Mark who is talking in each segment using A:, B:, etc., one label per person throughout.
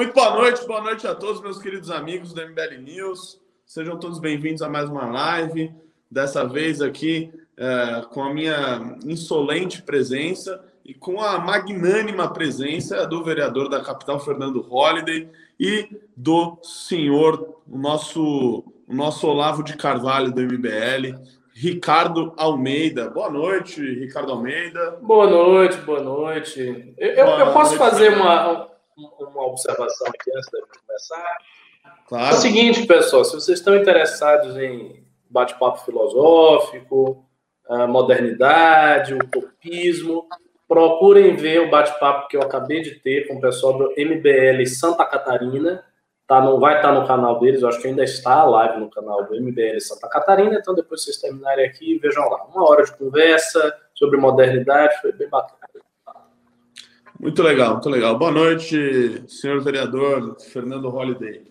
A: Muito boa noite, boa noite a todos, meus queridos amigos do MBL News. Sejam todos bem-vindos a mais uma live. Dessa vez aqui é, com a minha insolente presença e com a magnânima presença do vereador da capital, Fernando Holliday, e do senhor, o nosso, o nosso Olavo de Carvalho do MBL, Ricardo Almeida. Boa noite, Ricardo Almeida.
B: Boa noite, boa noite. Eu, boa eu posso noite, fazer uma, uma observação aqui antes de começar? Claro. É o seguinte, pessoal, se vocês estão interessados em bate-papo filosófico, modernidade, utopismo, procurem ver o bate-papo que eu acabei de ter com o pessoal do MBL Santa Catarina. Tá, não vai estar no canal deles, eu acho que ainda está live no canal do MBL Santa Catarina, então depois vocês terminarem aqui, vejam lá. Uma hora de conversa sobre modernidade, foi bem bacana.
A: Muito legal, muito legal. Boa noite, senhor vereador Fernando Holliday.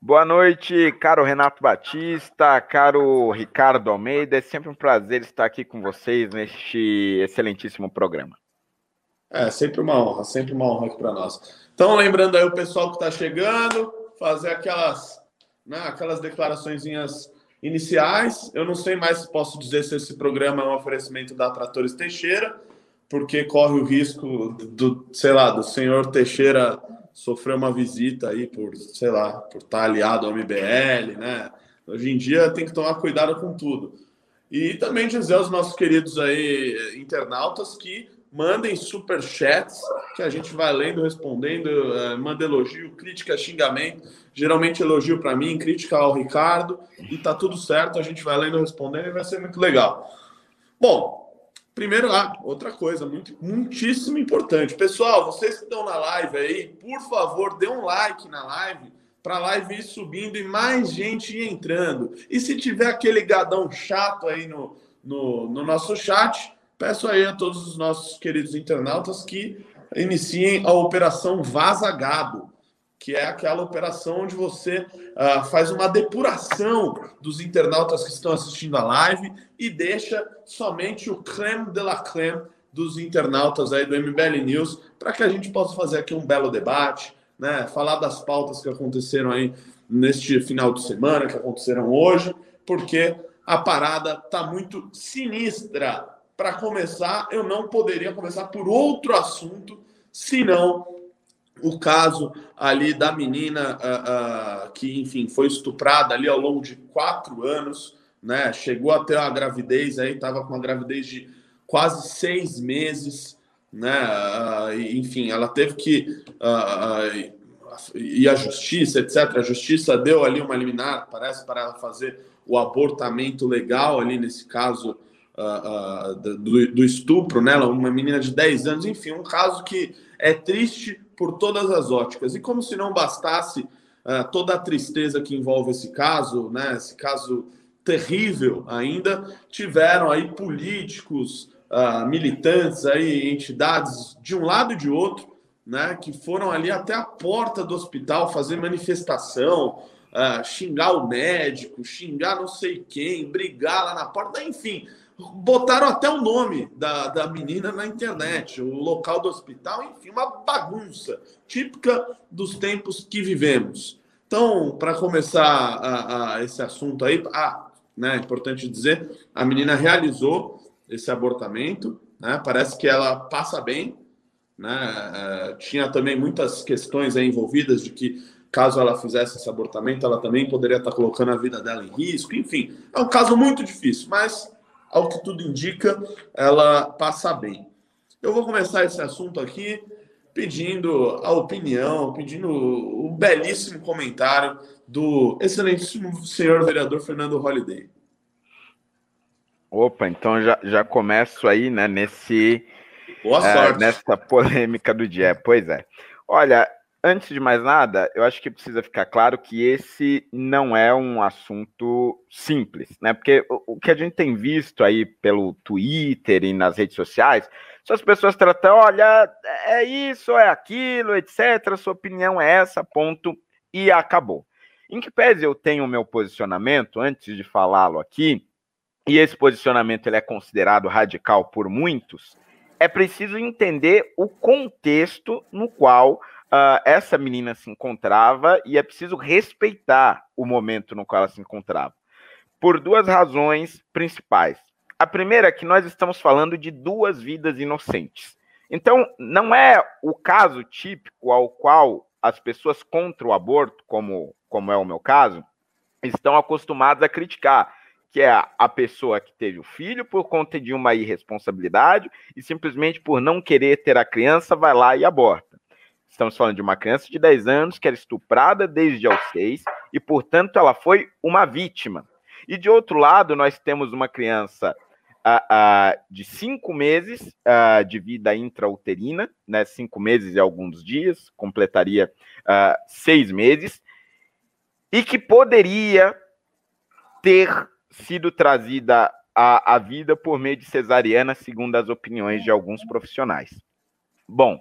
C: Boa noite, caro Renato Batista, caro Ricardo Almeida. É sempre um prazer estar aqui com vocês neste excelentíssimo programa.
A: É, sempre uma honra, sempre uma honra aqui para nós. Então, lembrando aí o pessoal que está chegando, fazer aquelas, né, aquelas declarações iniciais. Eu não sei mais se posso dizer se esse programa é um oferecimento da Tratores Teixeira, porque corre o risco do, sei lá, do senhor Teixeira sofreu uma visita aí por, sei lá, por estar aliado ao MBL, né? Hoje em dia tem que tomar cuidado com tudo. E também dizer aos nossos queridos aí internautas que mandem super chats que a gente vai lendo, respondendo, é, manda elogio, crítica, xingamento, geralmente elogio para mim, crítica ao Ricardo e tá tudo certo, a gente vai lendo, respondendo e vai ser muito legal. Bom, Primeiro, ah, outra coisa muito, muitíssimo importante. Pessoal, vocês que estão na live aí, por favor, dê um like na live para a live ir subindo e mais gente ir entrando. E se tiver aquele gadão chato aí no, no, no nosso chat, peço aí a todos os nossos queridos internautas que iniciem a operação Vaza Gado que é aquela operação onde você uh, faz uma depuração dos internautas que estão assistindo a live e deixa somente o creme de la creme dos internautas aí do MBL News para que a gente possa fazer aqui um belo debate, né? Falar das pautas que aconteceram aí neste final de semana, que aconteceram hoje, porque a parada tá muito sinistra. Para começar, eu não poderia começar por outro assunto senão o caso ali da menina uh, uh, que, enfim, foi estuprada ali ao longo de quatro anos, né? Chegou a gravidez aí, estava com uma gravidez de quase seis meses, né? Uh, enfim, ela teve que ir à justiça, etc. A justiça deu ali uma liminar, parece, para ela fazer o abortamento legal ali nesse caso do, do estupro, né? Uma menina de 10 anos, enfim, um caso que é triste por todas as óticas. E como se não bastasse uh, toda a tristeza que envolve esse caso, né, esse caso terrível ainda, tiveram aí políticos, uh, militantes, aí, entidades de um lado e de outro, né, que foram ali até a porta do hospital fazer manifestação, uh, xingar o médico, xingar não sei quem, brigar lá na porta, enfim, botaram até o nome da, da menina na internet, o local do hospital, enfim, uma bagunça típica dos tempos que vivemos. Então, para começar a, a esse assunto aí, ah, né, importante dizer, a menina realizou esse abortamento, né, parece que ela passa bem, né, é, tinha também muitas questões envolvidas de que caso ela fizesse esse abortamento, ela também poderia estar colocando a vida dela em risco, enfim, é um caso muito difícil, mas ao que tudo indica, ela passa bem. Eu vou começar esse assunto aqui pedindo a opinião, pedindo o belíssimo comentário do excelentíssimo senhor vereador Fernando Holliday.
C: Opa, então já, já começo aí, né, nesse... Boa é, sorte. nessa polêmica do dia. Pois é. Olha, antes de mais nada, eu acho que precisa ficar claro que esse não é um assunto simples, né? Porque o, que a gente tem visto aí pelo Twitter e nas redes sociais são as pessoas tratando, olha, é isso, é aquilo, etc. Sua opinião é essa, ponto, e acabou. Em que pese eu tenho o meu posicionamento, antes de falá-lo aqui, e esse posicionamento ele é considerado radical por muitos, é preciso entender o contexto no qual uh, essa menina se encontrava e é preciso respeitar o momento no qual ela se encontrava. Por duas razões principais. A primeira é que nós estamos falando de duas vidas inocentes. Então, não é o caso típico ao qual as pessoas contra o aborto, como, como é o meu caso, estão acostumadas a criticar, que é a pessoa que teve o filho por conta de uma irresponsabilidade e simplesmente por não querer ter a criança, vai lá e aborta. Estamos falando de uma criança de 10 anos que era estuprada desde aos 6 e, portanto, ela foi uma vítima. E de outro lado, nós temos uma criança uh, uh, de 5 meses uh, de vida intrauterina, né, 5 meses e alguns dias, completaria 6 meses, e que poderia ter sido trazida à, à vida por meio de cesariana, segundo as opiniões de alguns profissionais. Bom,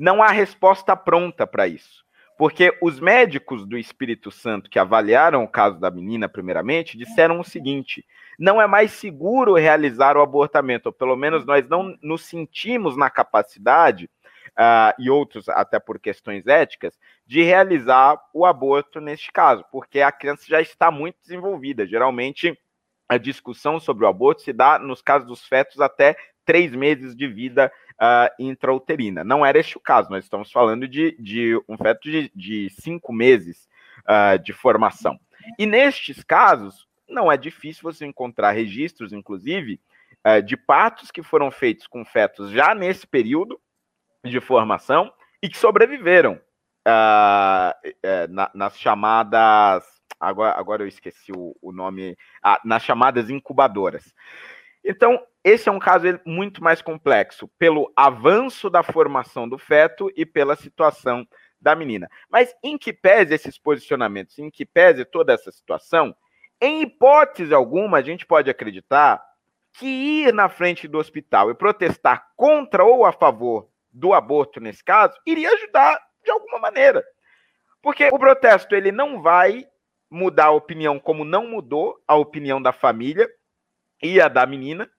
C: não há resposta pronta para isso. Porque os médicos do Espírito Santo que avaliaram o caso da menina, primeiramente, disseram o seguinte: não é mais seguro realizar o abortamento, ou pelo menos nós não nos sentimos na capacidade, uh, e outros até por questões éticas, de realizar o aborto neste caso, porque a criança já está muito desenvolvida. Geralmente, a discussão sobre o aborto se dá nos casos dos fetos até três meses de vida uh, intrauterina. Não era este o caso, nós estamos falando de, de um feto de, de cinco meses uh, de formação. E nestes casos, não é difícil você encontrar registros, inclusive, uh, de partos que foram feitos com fetos já nesse período de formação e que sobreviveram na, nas chamadas. Agora, agora eu esqueci o, o nome. Ah, nas chamadas incubadoras. Então, esse é um caso muito mais complexo, pelo avanço da formação do feto e pela situação da menina. Mas em que pese esses posicionamentos, em que pese toda essa situação, em hipótese alguma, a gente pode acreditar que ir na frente do hospital e protestar contra ou a favor do aborto nesse caso iria ajudar de alguma maneira. Porque o protesto ele não vai mudar a opinião como não mudou a opinião da família e a da menina,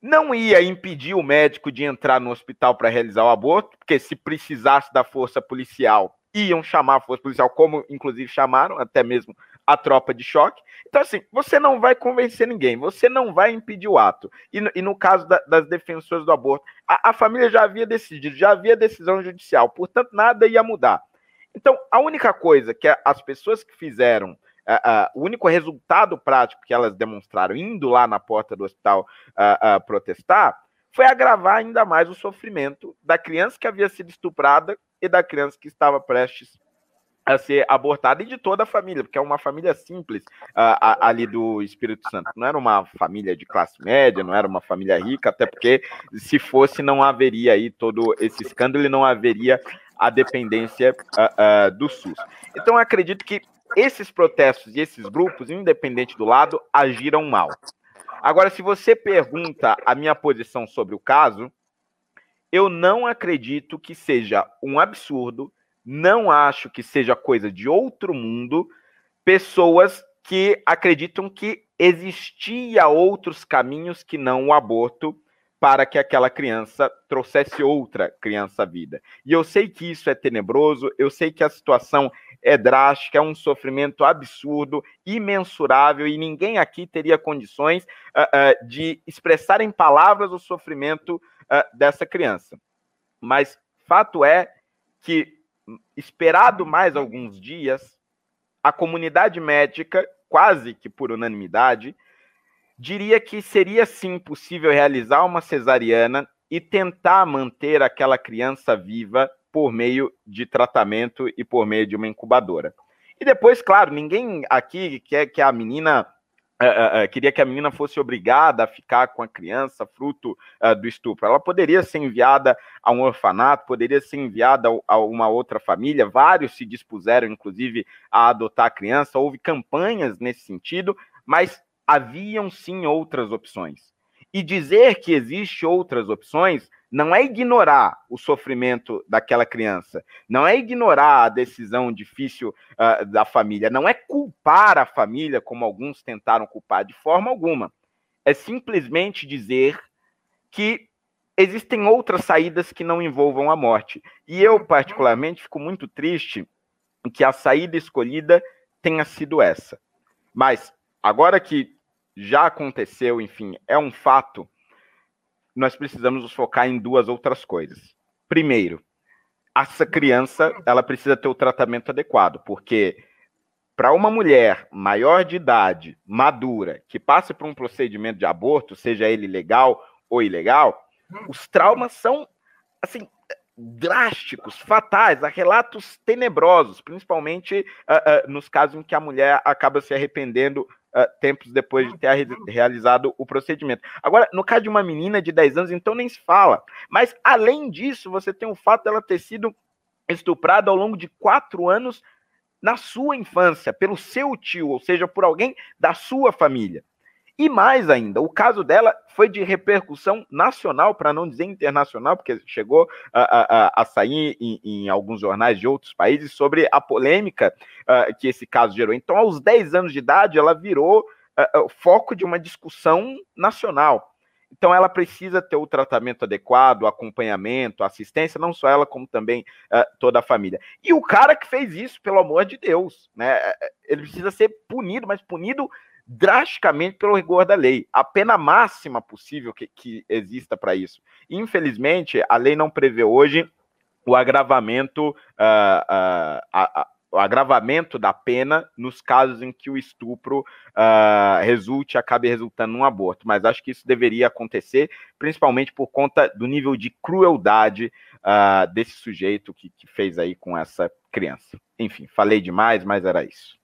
C: não ia impedir o médico de entrar no hospital para realizar o aborto, porque se precisasse da força policial, iam chamar a força policial, como inclusive chamaram, até mesmo a tropa de choque. Então, assim, você não vai convencer ninguém, você não vai impedir o ato. E no, e no caso da, das defensoras do aborto, a, a família já havia decidido, já havia decisão judicial, portanto, nada ia mudar. Então, a única coisa que as pessoas que fizeram Uh, uh, o único resultado prático que elas demonstraram indo lá na porta do hospital uh, protestar foi agravar ainda mais o sofrimento da criança que havia sido estuprada e da criança que estava prestes a ser abortada e de toda a família, porque é uma família simples ali do Espírito Santo. Não era uma família de classe média, não era uma família rica, até porque se fosse não haveria aí todo esse escândalo e não haveria a dependência do SUS. Então, acredito que esses protestos e esses grupos, independente do lado, agiram mal. Agora, se você pergunta a minha posição sobre o caso, eu não acredito que seja um absurdo, não acho que seja coisa de outro mundo, pessoas que acreditam que existia outros caminhos que não o aborto para que aquela criança trouxesse outra criança à vida. E eu sei que isso é tenebroso, eu sei que a situação é drástica, é um sofrimento absurdo, imensurável, e ninguém aqui teria condições uh, uh, de expressar em palavras o sofrimento uh, dessa criança. Mas fato é que, esperado mais alguns dias, a comunidade médica, quase que por unanimidade, diria que seria sim possível realizar uma cesariana e tentar manter aquela criança viva por meio de tratamento e por meio de uma incubadora. E depois, claro, ninguém aqui quer que a menina Uh, uh, queria que a menina fosse obrigada a ficar com a criança fruto uh, do estupro. Ela poderia ser enviada a um orfanato, poderia ser enviada a uma outra família. Vários se dispuseram, inclusive, a adotar a criança. Houve campanhas nesse sentido, mas haviam sim outras opções. E dizer que existe outras opções não é ignorar o sofrimento daquela criança, não é ignorar a decisão difícil uh, da família, não é culpar a família, como alguns tentaram culpar, de forma alguma. É simplesmente dizer que existem outras saídas que não envolvam a morte. E eu, particularmente, fico muito triste que a saída escolhida tenha sido essa. Mas, agora que já aconteceu, enfim, é um fato, nós precisamos nos focar em duas outras coisas. Primeiro, essa criança ela precisa ter o tratamento adequado, porque para uma mulher maior de idade, madura, que passe por um procedimento de aborto, seja ele legal ou ilegal, os traumas são assim drásticos, fatais, há relatos tenebrosos, principalmente uh, uh, nos casos em que a mulher acaba se arrependendo uh, tempos depois de ter realizado o procedimento. Agora, no caso de uma menina de 10 anos, então nem se fala. Mas, além disso, você tem o fato dela ter sido estuprada ao longo de quatro anos na sua infância, pelo seu tio, ou seja, por alguém da sua família. E mais ainda, o caso dela foi de repercussão nacional, para não dizer internacional, porque chegou a, a, a sair em, em, alguns jornais de outros países sobre a polêmica uh, que esse caso gerou. Então, aos 10 anos de idade, ela virou uh, uh, foco de uma discussão nacional. Então, ela precisa ter o tratamento adequado, o acompanhamento, assistência, não só ela, como também toda a família. E o cara que fez isso, pelo amor de Deus, né? Ele precisa ser punido, mas punido drasticamente pelo rigor da lei. A pena máxima possível que, que exista para isso. Infelizmente, a lei não prevê hoje o agravamento, uh, uh, a, a, o agravamento da pena nos casos em que o estupro uh, resulte, acabe resultando num aborto. Mas acho que isso deveria acontecer, principalmente por conta do nível de crueldade desse sujeito que, que fez aí com essa criança. Enfim, falei demais, mas era isso.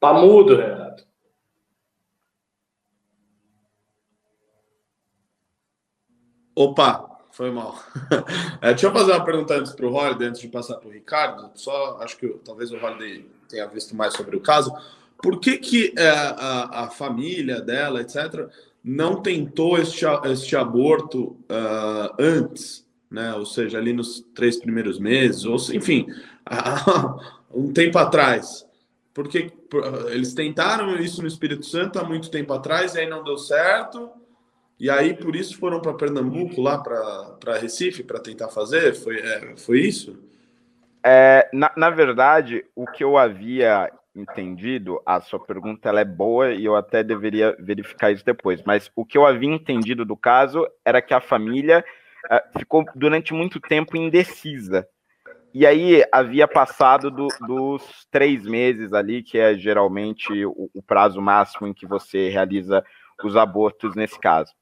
B: Tá mudo, Renato.
A: Opa, foi mal. É, deixa eu fazer uma pergunta antes para o Holiday, antes de passar para o Ricardo. Só acho que talvez o Holiday tenha visto mais sobre o caso. Por que, que é, a, a, família dela, etc., não tentou este, este aborto uh, antes? Né? Ou seja, ali nos três primeiros meses, ou enfim, um tempo atrás porque eles tentaram isso no Espírito Santo há muito tempo atrás e aí não deu certo. E aí por isso foram para Pernambuco, lá para Recife, para tentar fazer? Foi, é, foi isso?
C: É, na, na verdade, o que eu havia entendido, a sua pergunta ela é boa e eu até deveria verificar isso depois, mas o que eu havia entendido do caso era que a família uh, ficou durante muito tempo indecisa e aí havia passado do, dos três meses ali, que é geralmente o, o, prazo máximo em que você realiza os abortos nesse caso.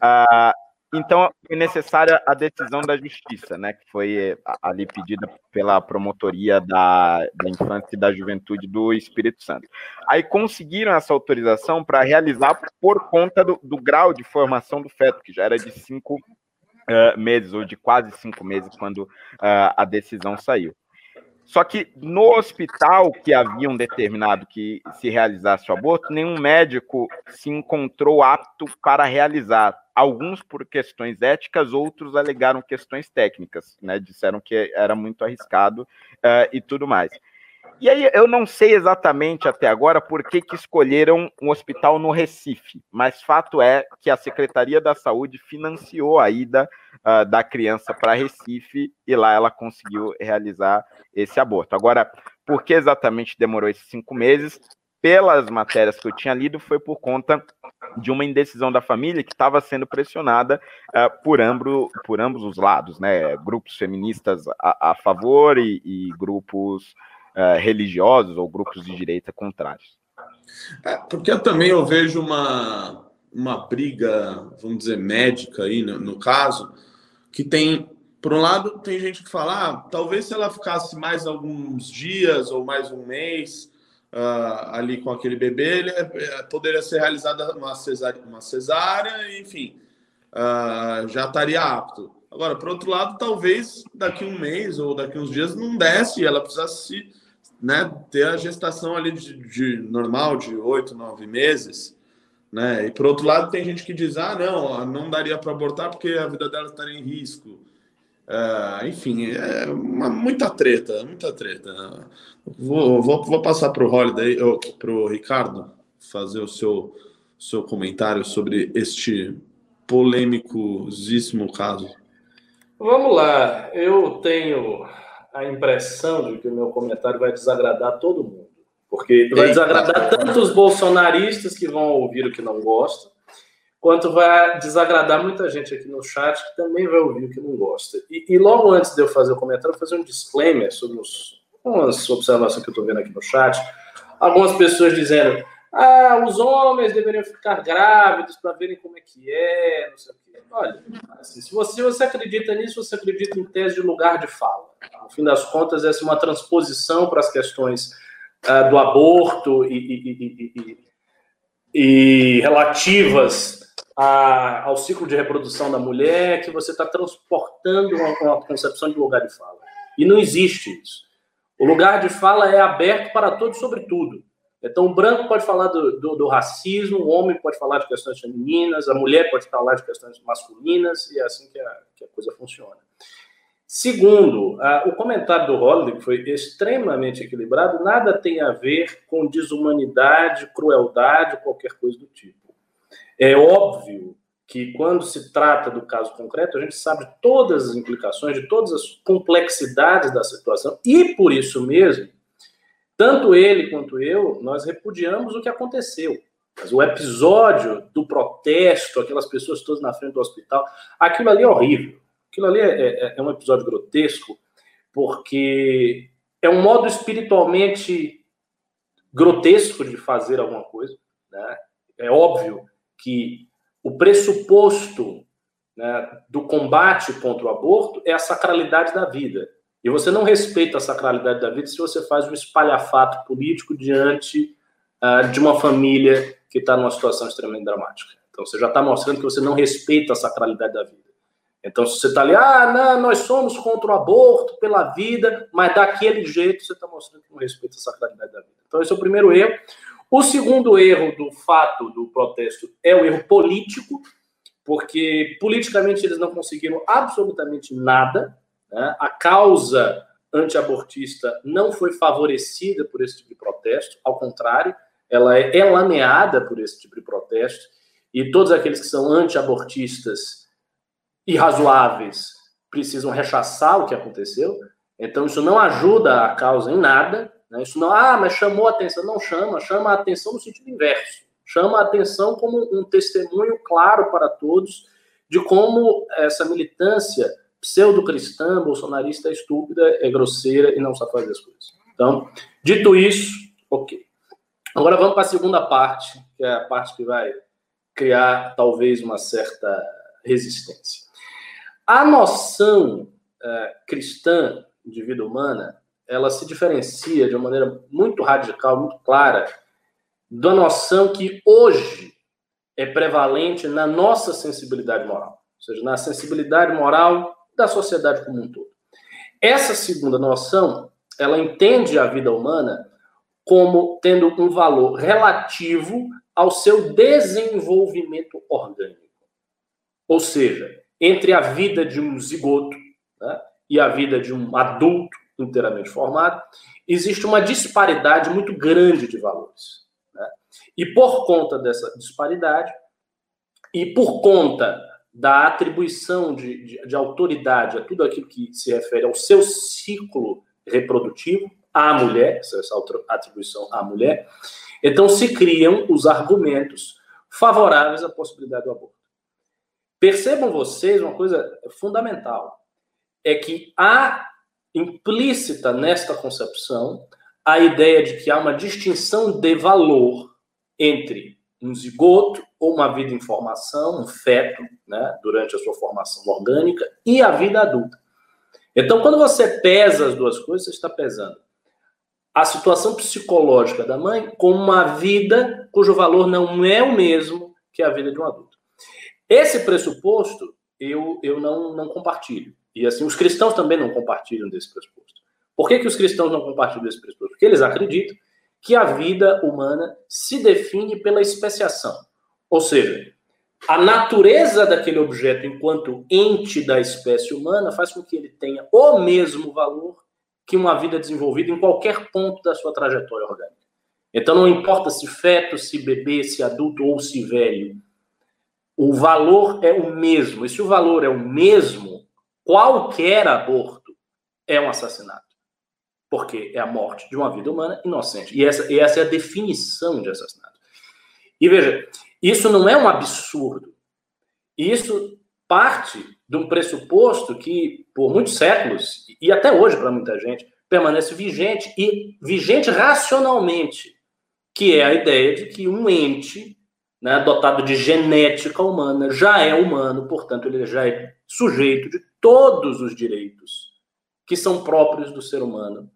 C: Ah, então, foi necessária a decisão da justiça, né, que foi ali pedida pela promotoria da, da infância e da juventude do Espírito Santo. Aí conseguiram essa autorização para realizar por conta do, do grau de formação do feto, que já era de cinco uh, meses, ou de quase cinco meses, quando uh, a decisão saiu. Só que no hospital que haviam determinado que se realizasse o aborto, nenhum médico se encontrou apto para realizar. Alguns por questões éticas, outros alegaram questões técnicas, né? Disseram que era muito arriscado uh, e tudo mais. E aí eu não sei exatamente até agora por que, que escolheram um hospital no Recife, mas fato é que a Secretaria da Saúde financiou a ida uh, da criança para Recife e lá ela conseguiu realizar esse aborto. Agora, por que exatamente demorou esses cinco meses? Pelas matérias que eu tinha lido, foi por conta de uma indecisão da família que estava sendo pressionada uh, por, ambro, por ambos os lados, né? Grupos feministas a, a favor e, e grupos uh, religiosos ou grupos de direita contrários.
A: É, porque eu também eu vejo uma, uma briga, vamos dizer, médica aí no, no caso, que tem, por um lado, tem gente que fala, ah, talvez se ela ficasse mais alguns dias ou mais um mês uh, ali com aquele bebê, ele, é, poderia ser realizada uma cesárea, uma cesárea enfim, uh, já estaria apto. Agora, por outro lado, talvez daqui um mês ou daqui uns dias não desce, ela precisasse né, ter a gestação ali de, de normal, de oito, nove meses, né? E por outro lado, tem gente que diz: ah, não, não daria para abortar porque a vida dela estaria em risco. É, enfim, é uma, muita treta, muita treta. Vou, vou, vou passar para o Holiday, para o Ricardo, fazer o seu seu comentário sobre este polêmicosíssimo caso.
B: Vamos lá. Eu tenho a impressão de que o meu comentário vai desagradar todo mundo. Porque vai desagradar tanto os bolsonaristas que vão ouvir o que não gostam, quanto vai desagradar muita gente aqui no chat que também vai ouvir o que não gosta. E, e logo antes de eu fazer o comentário, eu vou fazer um disclaimer sobre os, umas observações que eu estou vendo aqui no chat. Algumas pessoas dizendo ah, os homens deveriam ficar grávidos para verem como é que é, não sei o quê. Olha, assim, se você, você acredita nisso, você acredita em tese de lugar de fala. No fim das contas, essa é uma transposição para as questões uh, do aborto e, e, e, e relativas a, ao ciclo de reprodução da mulher, que você está transportando uma, uma concepção de lugar de fala. E não existe isso. O lugar de fala é aberto para todos, sobre tudo. Então, o branco pode falar do, do, do, racismo, o homem pode falar de questões femininas, a mulher pode falar de questões masculinas, e é assim que a, que a coisa funciona. Segundo, o comentário do Holliday, foi extremamente equilibrado, nada tem a ver com desumanidade, crueldade, qualquer coisa do tipo. É óbvio que quando se trata do caso concreto, a gente sabe todas as implicações, de todas as complexidades da situação, e por isso mesmo, tanto ele quanto eu, nós repudiamos o que aconteceu. Mas o episódio do protesto, aquelas pessoas todas na frente do hospital, aquilo ali é horrível. Aquilo ali é, é, é um episódio grotesco, porque é um modo espiritualmente grotesco de fazer alguma coisa. Né? É óbvio que o pressuposto né, do combate contra o aborto é a sacralidade da vida. E você não respeita a sacralidade da vida se você faz um espalhafato político diante uh, de uma família que está numa situação extremamente dramática. Então você já está mostrando que você não respeita a sacralidade da vida. Então, se você está ali, ah, não, nós somos contra o aborto, pela vida, mas daquele jeito você está mostrando que não respeita a sacralidade da vida. Então, esse é o primeiro erro. O segundo erro do fato do protesto é o erro político, porque politicamente eles não conseguiram absolutamente nada. Né? A causa antiabortista não foi favorecida por esse tipo de protesto, ao contrário, ela é elaneada por esse tipo de protesto, e todos aqueles que são antiabortistas irrazoáveis precisam rechaçar o que aconteceu, então isso não ajuda a causa em nada, né? isso não, ah, mas chamou a atenção, não chama, chama a atenção no sentido inverso, chama a atenção como um testemunho claro para todos de como essa militância pseudo-cristã, bolsonarista, é estúpida, é grosseira e não sabe fazer as coisas. Então, dito isso, ok. Agora vamos para a segunda parte, que é a parte que vai criar talvez uma certa resistência. A noção uh, cristã de vida humana, ela se diferencia de uma maneira muito radical, muito clara, da noção que hoje é prevalente na nossa sensibilidade moral, ou seja, na sensibilidade moral da sociedade como um todo. Essa segunda noção, ela entende a vida humana como tendo um valor relativo ao seu desenvolvimento orgânico. Ou seja, entre a vida de um zigoto né, e a vida de um adulto inteiramente formado, existe uma disparidade muito grande de valores. Né? E por conta dessa disparidade, e por conta da atribuição de, de, de, autoridade a tudo aquilo que se refere ao seu ciclo reprodutivo, à mulher, essa atribuição à mulher, então se criam os argumentos favoráveis à possibilidade do aborto. Percebam vocês uma coisa fundamental: é que há implícita nesta concepção a ideia de que há uma distinção de valor entre um zigoto ou uma vida em formação, um feto, né, durante a sua formação orgânica, e a vida adulta. Então, quando você pesa as duas coisas, você está pesando a situação psicológica da mãe com uma vida cujo valor não é o mesmo que a vida de um adulto. Esse pressuposto eu, eu não, não compartilho. E assim, os cristãos também não compartilham desse pressuposto. Por que, que os cristãos não compartilham desse pressuposto? Porque eles acreditam que a vida humana se define pela especiação. Ou seja, a natureza daquele objeto enquanto ente da espécie humana faz com que ele tenha o mesmo valor que uma vida desenvolvida em qualquer ponto da sua trajetória orgânica. Então não importa se feto, se bebê, se adulto ou se velho. O valor é o mesmo. E se o valor é o mesmo, qualquer aborto é um assassinato. Porque é a morte de uma vida humana inocente. E essa, e essa é a definição de assassinato. E veja, isso não é um absurdo. Isso parte de um pressuposto que, por muitos séculos, e até hoje para muita gente, permanece vigente e vigente racionalmente, que é a ideia de que um ente né, dotado de genética humana já é humano, portanto, ele já é sujeito de todos os direitos que são próprios do ser humano,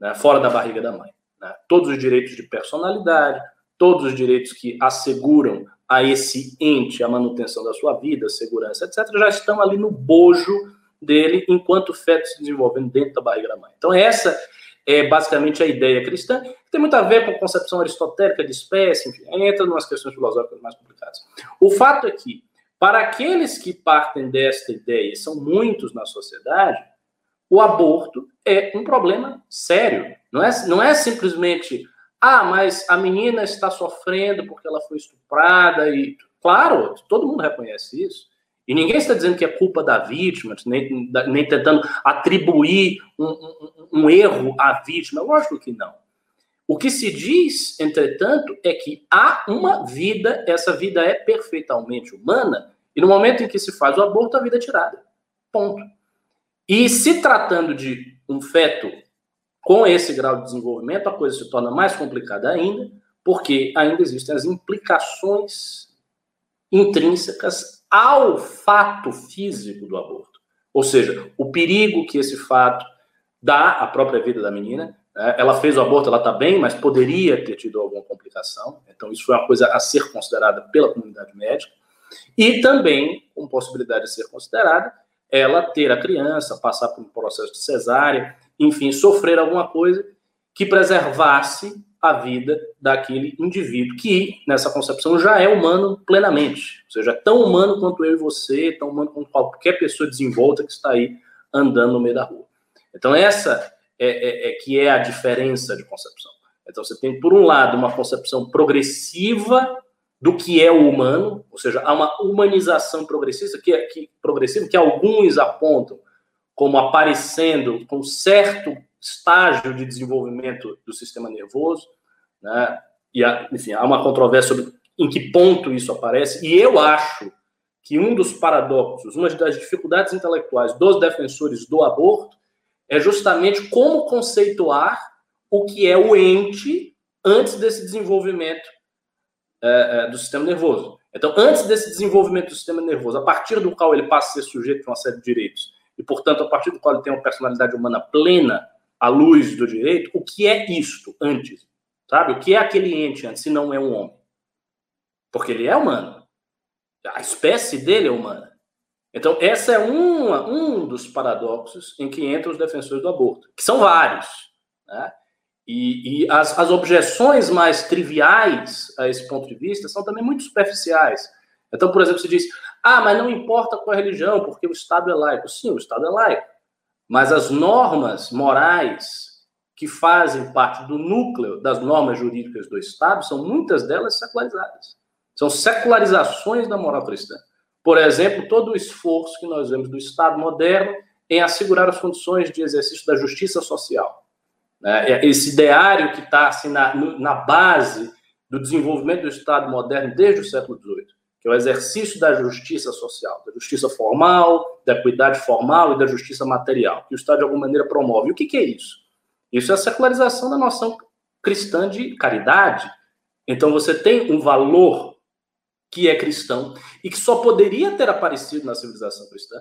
B: né, fora da barriga da mãe. Né? Todos os direitos de personalidade, todos os direitos que asseguram a esse ente a manutenção da sua vida, segurança, etc., já estão ali no bojo dele enquanto o feto se desenvolvendo dentro da barriga da mãe. Então, essa é basicamente a ideia cristã, que tem muito a ver com a concepção aristotélica de espécie, enfim, entra em umas questões filosóficas mais complicadas. O fato é que, para aqueles que partem desta ideia, são muitos na sociedade, o aborto é um problema sério. Não é, não é simplesmente, ah, mas a menina está sofrendo porque ela foi estuprada e. Claro, todo mundo reconhece isso. E ninguém está dizendo que é culpa da vítima, nem, nem tentando atribuir um, um, um erro à vítima. Lógico que não. O que se diz, entretanto, é que há uma vida, essa vida é perfeitamente humana, e no momento em que se faz o aborto, a vida é tirada. Ponto. E se tratando de um feto com esse grau de desenvolvimento, a coisa se torna mais complicada ainda, porque ainda existem as implicações intrínsecas ao fato físico do aborto. Ou seja, o perigo que esse fato dá à própria vida da menina. Né? Ela fez o aborto, ela está bem, mas poderia ter tido alguma complicação. Então, isso foi uma coisa a ser considerada pela comunidade médica. E também, com possibilidade de ser considerada, ela ter a criança, passar por um processo de cesárea, enfim, sofrer alguma coisa que preservasse a vida daquele indivíduo, que nessa concepção já é humano plenamente, ou seja, tão humano quanto eu e você, tão humano quanto qualquer pessoa desenvolta que está aí andando no meio da rua. Então, essa é, é, é que é a diferença de concepção. Então, você tem, por um lado, uma concepção progressiva do que é o humano, ou seja, há uma humanização progressista que, é, que progressiva que alguns apontam como aparecendo com certo estágio de desenvolvimento do sistema nervoso, né? E, enfim, há uma controvérsia sobre em que ponto isso aparece, e eu acho que um dos paradoxos, uma das dificuldades intelectuais dos defensores do aborto é justamente como conceituar o que é o ente antes desse desenvolvimento é, é, do sistema nervoso. Então, antes desse desenvolvimento do sistema nervoso, a partir do qual ele passa a ser sujeito a uma série de direitos, e, portanto, a partir do qual ele tem uma personalidade humana plena, à luz do direito, o que é isto antes? Sabe? O que é aquele ente antes, se não é um homem? Porque ele é humano. A espécie dele é humana. Então, essa é uma, um dos paradoxos em que entram os defensores do aborto, que são vários. Né? E, e as, as, objeções mais triviais a esse ponto de vista são também muito superficiais. Então, por exemplo, se diz, ah, mas não importa qual é a religião, porque o Estado é laico. Sim, o Estado é laico. Mas as normas morais que fazem parte do núcleo das normas jurídicas do Estado são muitas delas secularizadas. São secularizações da moral cristã. Por exemplo, todo o esforço que nós vemos do Estado moderno em assegurar as condições de exercício da justiça social. Né? Esse ideário que está assim, na, na base do desenvolvimento do Estado moderno desde o século XVIII que é o exercício da justiça social, da justiça formal, da equidade formal e da justiça material, que o Estado de alguma maneira promove. E o que, que é isso? Isso é a secularização da noção cristã de caridade. Então você tem um valor que é cristão e que só poderia ter aparecido na civilização cristã,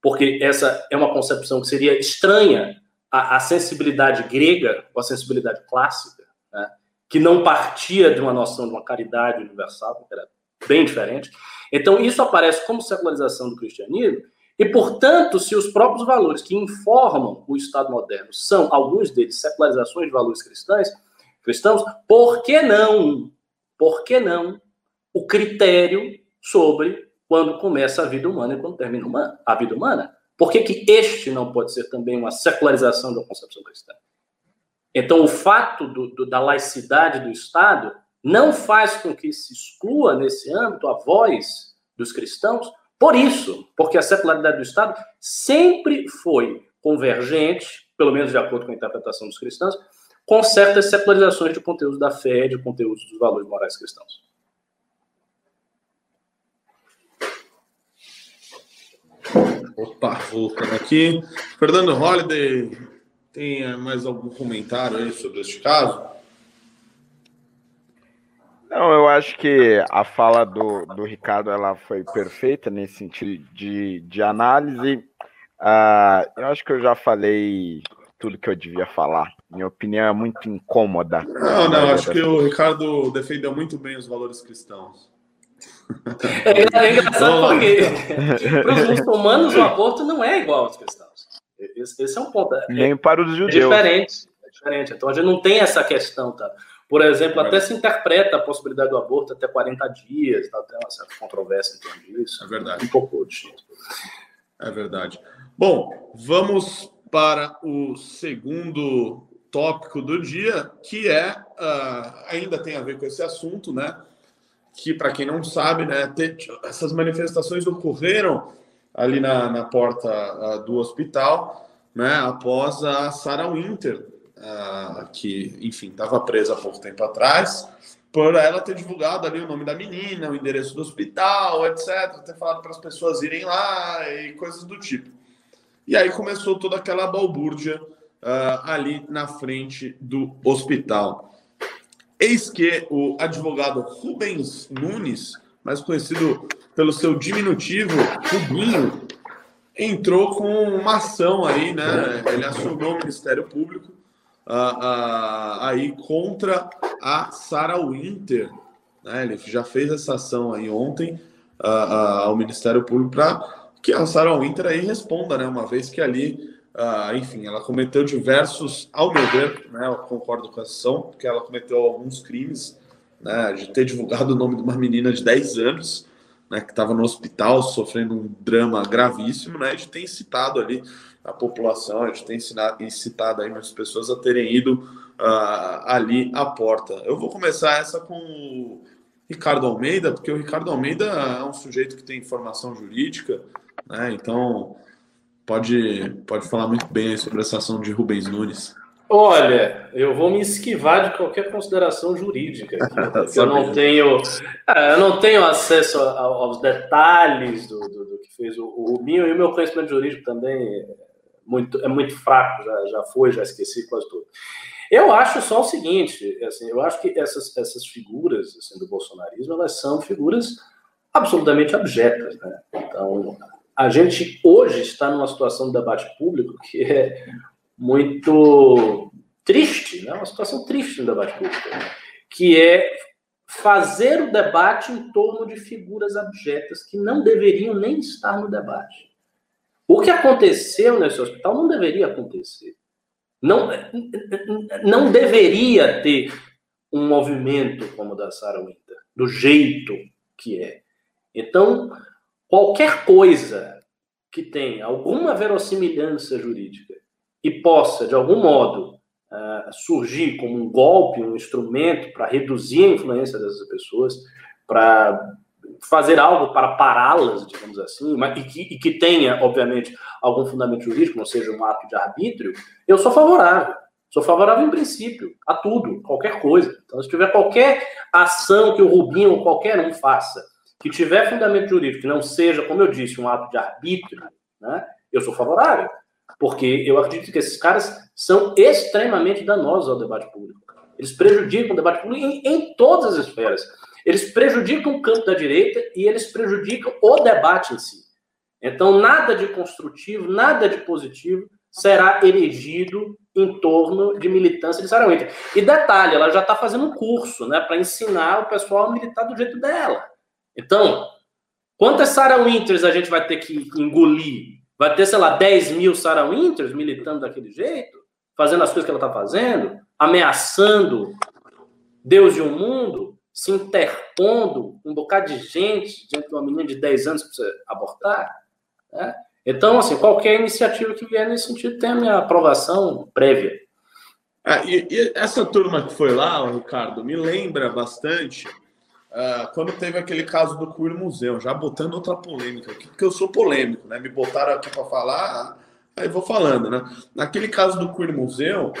B: porque essa é uma concepção que seria estranha à, à sensibilidade grega ou à sensibilidade clássica, né? que não partia de uma noção de uma caridade universal, que era bem diferente. Então, isso aparece como secularização do cristianismo, e, portanto, se os próprios valores que informam o Estado moderno são, alguns deles, secularizações de valores cristãos, cristãos, por que não? Por que não o critério sobre quando começa a vida humana e quando termina a vida humana? Por que, que este não pode ser também uma secularização da concepção cristã? Então, o fato do, do, da laicidade do Estado não faz com que se exclua nesse âmbito a voz dos cristãos, por isso, porque a secularidade do Estado sempre foi convergente, pelo menos de acordo com a interpretação dos cristãos, com certas secularizações de conteúdos da fé, de conteúdos dos valores morais cristãos.
A: Opa, voltando aqui. Fernando Holliday, tem mais algum comentário aí sobre este caso?
C: Não, eu acho que a fala do, do Ricardo ela foi perfeita nesse sentido de, de análise. Uh, eu acho que eu já falei tudo que eu devia falar. Minha opinião é muito incômoda.
A: Não, não, acho que o Ricardo defendeu muito bem os valores cristãos.
B: É, é engraçado porque para os muçulmanos o aborto não é igual aos cristãos. Esse, esse é um ponto. É,
C: Nem para os judeus.
B: É diferente, é diferente. Então a gente não tem essa questão, tá? Por exemplo, até se interpreta a possibilidade do aborto até 40 dias, tá? tem uma certa controvérsia em torno disso.
A: É verdade.
B: Um pouco.
A: É verdade. Bom, vamos para o segundo tópico do dia, que é uh, ainda tem a ver com esse assunto, né? Que para quem não sabe, né, essas manifestações ocorreram ali na, na porta do hospital, né? Após a Sarah Winter, uh, que enfim estava presa há pouco tempo atrás, por ela ter divulgado ali o nome da menina, o endereço do hospital, etc. Ter falado para as pessoas irem lá e coisas do tipo. E aí começou toda aquela balbúrdia uh, ali na frente do hospital. Eis que o advogado Rubens Nunes, mais conhecido pelo seu diminutivo Rubinho, entrou com uma ação aí, né? Ele acionou o Ministério Público uh, uh, aí contra a Sarah Winter. Né? Ele já fez essa ação aí ontem ao Ministério Público para que a Sarah Winter aí responda, né? Uma vez que ali, uh, enfim, ela cometeu diversos, ao meu ver, né? Eu concordo com a ação, porque ela cometeu alguns crimes, né? De ter divulgado o nome de uma menina de 10 anos, né? Que estava no hospital sofrendo um drama gravíssimo, né? De ter incitado ali a população, de ter incitado aí muitas pessoas a terem ido uh, ali à porta. Eu vou começar essa com o Ricardo Almeida, porque o Ricardo Almeida é um sujeito que tem formação jurídica, né? Então, pode, pode falar muito bem sobre essa ação de Rubens Nunes.
B: Olha, eu vou me esquivar de qualquer consideração jurídica. eu não tenho, é, eu não tenho acesso aos detalhes do, do, do que fez o, o, Rubinho e o meu conhecimento jurídico também é muito, é muito fraco, já, já foi, já esqueci quase tudo. Eu acho só o seguinte, assim, eu acho que essas, essas figuras assim, do bolsonarismo elas são figuras absolutamente abjetas. Né? Então, a gente hoje está numa situação de debate público que é muito triste, né? uma situação triste no debate público, que é fazer o debate em torno de figuras abjetas que não deveriam nem estar no debate. O que aconteceu nesse hospital não deveria acontecer. Não, não deveria ter um movimento como o da Sarah Winter, do jeito que é. Então, qualquer coisa que tenha alguma verossimilhança jurídica e possa, de algum modo, uh, surgir como um golpe, um instrumento para reduzir a influência dessas pessoas, para fazer algo para pará-las, digamos assim, e, que, e que tenha, obviamente, algum fundamento jurídico, não seja um ato de arbítrio, eu sou favorável. Sou favorável em princípio a tudo, qualquer coisa. Então, se tiver qualquer ação que o Rubinho ou qualquer um faça que tiver fundamento jurídico, que não seja, como eu disse, um ato de arbítrio, né, eu sou favorável. Porque eu acredito que esses caras são extremamente danosos ao debate público. Eles prejudicam o debate público em, em todas as esferas. Eles prejudicam o campo da direita e eles prejudicam o debate em si. Então, nada de construtivo, nada de positivo será elegido em torno de militância de Sarah Winter. E detalhe, ela já está fazendo um curso né, para ensinar o pessoal a militar do jeito dela. Então, quantas Sarah Winters a gente vai ter que engolir? Vai ter, sei lá, 10 mil Sarah Winters militando daquele jeito? Fazendo as coisas que ela está fazendo? Ameaçando Deus e o mundo? Se interpondo um bocado de gente diante de uma menina de 10 anos que precisa abortar? Né? Então, assim, qualquer iniciativa que vier nesse sentido tem a minha aprovação prévia.
A: Ah, e, e, essa turma que foi lá, Ricardo, me lembra bastante uh, quando teve aquele caso do Queer Museu, já botando outra polêmica aqui, porque eu sou polêmico, né? Me botaram aqui para falar, aí vou falando, né? Naquele caso do Queer Museu,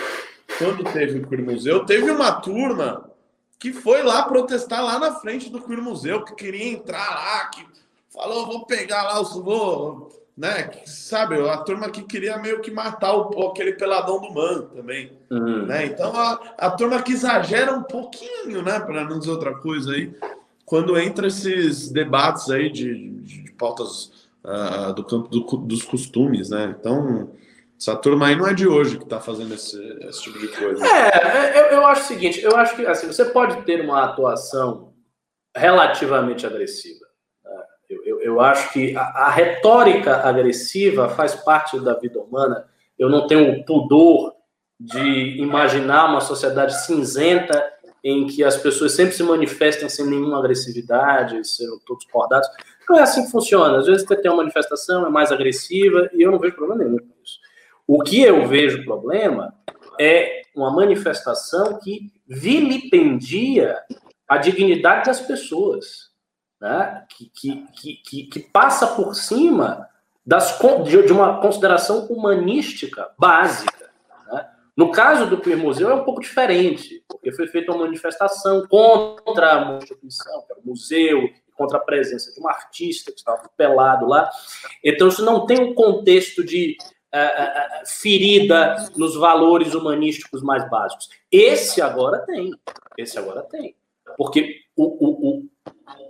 A: quando teve o Queer Museu, teve uma turma que foi lá protestar lá na frente do Queer Museu, que queria entrar lá, que falou, vou pegar lá, vou, né? Sabe, a turma que queria meio que matar o, aquele peladão do man também, uhum. né? Então a, a turma que exagera um pouquinho, né? Para não dizer outra coisa aí, quando entra esses debates aí de, de, de pautas uh, do campo do, dos costumes, né? Então essa turma aí não é de hoje que está fazendo esse, esse, tipo de coisa.
B: É, eu, eu acho o seguinte, eu acho que assim, você pode ter uma atuação relativamente agressiva. Eu, acho que a, a, retórica agressiva faz parte da vida humana. Eu não tenho o pudor de imaginar uma sociedade cinzenta em que as pessoas sempre se manifestem sem nenhuma agressividade, sejam todos cordados. Não é assim que funciona. Às vezes você tem uma manifestação, é mais agressiva, e eu não vejo problema nenhum com isso. O que eu vejo problema é uma manifestação que vilipendia a dignidade das pessoas, né? que, que, que, que, passa por cima das, de uma consideração humanística básica. Né? No caso do Queer Museu é um pouco diferente, porque foi feita uma manifestação contra uma instituição, que era o museu, contra a presença de um artista que estava pelado lá. Então, isso não tem um contexto de uh, ferida nos valores humanísticos mais básicos. Esse agora tem. Esse agora tem. Porque o, o,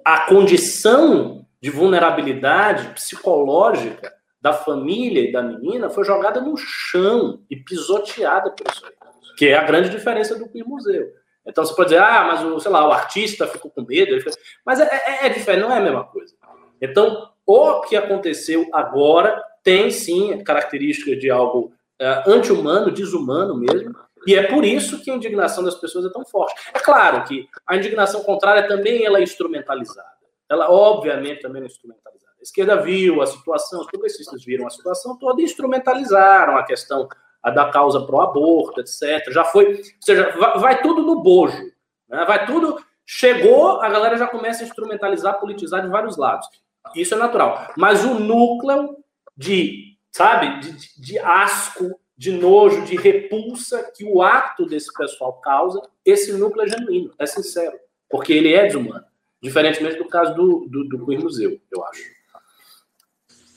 B: a condição de vulnerabilidade psicológica da família e da menina foi jogada no chão e pisoteada por isso aí. Que é a grande diferença do queer museu. Então você pode dizer, ah, mas o, sei lá, o artista ficou com medo. Mas é, é, é diferente, não é a mesma coisa. Então, o que aconteceu agora tem sim características de algo uh, anti-humano, desumano mesmo, e é por isso que a indignação das pessoas é tão forte. É claro que a indignação contrária também ela é instrumentalizada. Ela, obviamente, também é instrumentalizada. A esquerda viu a situação, os progressistas viram a situação toda e instrumentalizaram a questão da causa pro aborto, etc. Já foi, ou seja, vai, vai tudo no bojo, né? vai tudo. Chegou, a galera já começa a instrumentalizar, politizar de vários lados. Isso é natural. Mas o núcleo de, sabe, de, de asco, de nojo, de repulsa que o ato desse pessoal causa, esse núcleo é genuíno, é sincero, porque ele é desumano. Diferentemente do caso do, do, do Queer Museu, eu acho.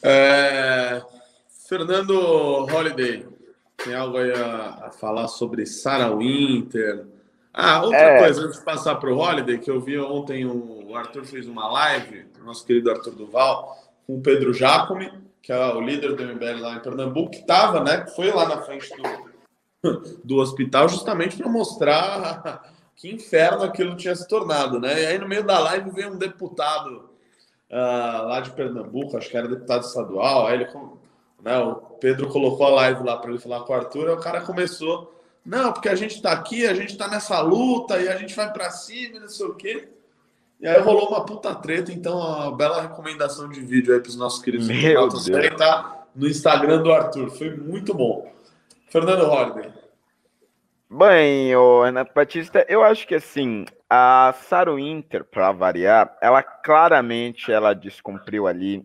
A: É... Fernando Holiday, tem algo aí a, a falar sobre Sarah Winter? Ah, outra é... coisa, antes de passar para o Holiday, que eu vi ontem, o Arthur fez uma live, o nosso querido Arthur Duval, com o Pedro Jacome, que é o líder do MBL lá em Pernambuco, que estava, né, foi lá na frente do, do hospital justamente para mostrar que inferno aquilo tinha se tornado, né? E aí no meio da live veio um deputado uh, lá de Pernambuco, acho que era deputado estadual, aí ele, né, o Pedro colocou a live lá para ele falar com o Arthur, e o cara começou, não, porque a gente está aqui, a gente está nessa luta e a gente vai para cima, não sei o quê. E aí rolou uma puta treta, então uma bela recomendação de vídeo aí para os nossos queridos internautas tá no Instagram do Arthur. Foi muito bom. Fernando Holiday.
C: Bem, o Renato Batista, eu acho que assim, a Saru Inter, para variar, ela claramente ela descumpriu ali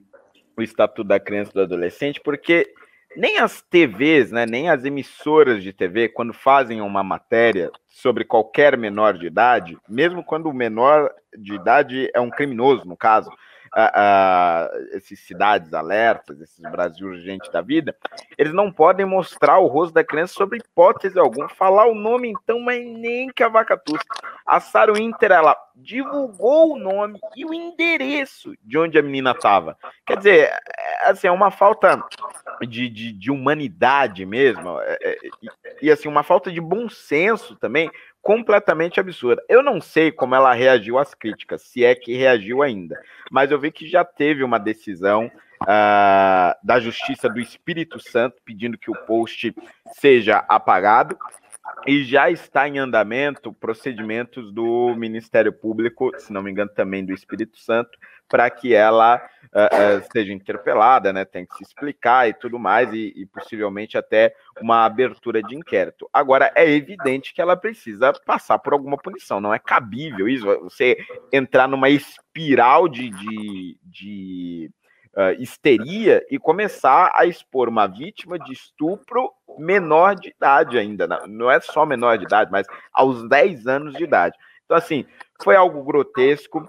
C: o estatuto da criança e do adolescente, porque nem as TVs, né, nem as emissoras de TV, quando fazem uma matéria sobre qualquer menor de idade, mesmo quando o menor de idade é um criminoso, no caso, esses cidades alertas, esses Brasil urgente da vida, eles não podem mostrar o rosto da criança sobre hipótese alguma, falar o nome então, mas nem que a vaca tussa. A Sara Winter, ela divulgou o nome e o endereço de onde a menina estava. Quer dizer, é, assim, é uma falta de, de, de humanidade mesmo, é, é, e, e assim, uma falta de bom senso também, completamente absurda. Eu não sei como ela reagiu às críticas, se é que reagiu ainda, mas eu vi que já teve uma decisão uh, da Justiça do Espírito Santo pedindo que o post seja apagado. e já está em andamento procedimentos do Ministério Público, se não me engano, também do Espírito Santo, para que ela uh, uh, seja interpelada, né? Tem que se explicar e tudo mais, e, e, possivelmente até uma abertura de inquérito. Agora, é evidente que ela precisa passar por alguma punição, não é cabível isso, você entrar numa espiral de, de, de uh, histeria e começar a expor uma vítima de estupro menor de idade ainda. Não é só menor de idade, mas aos 10 anos de idade. Então, assim, foi algo grotesco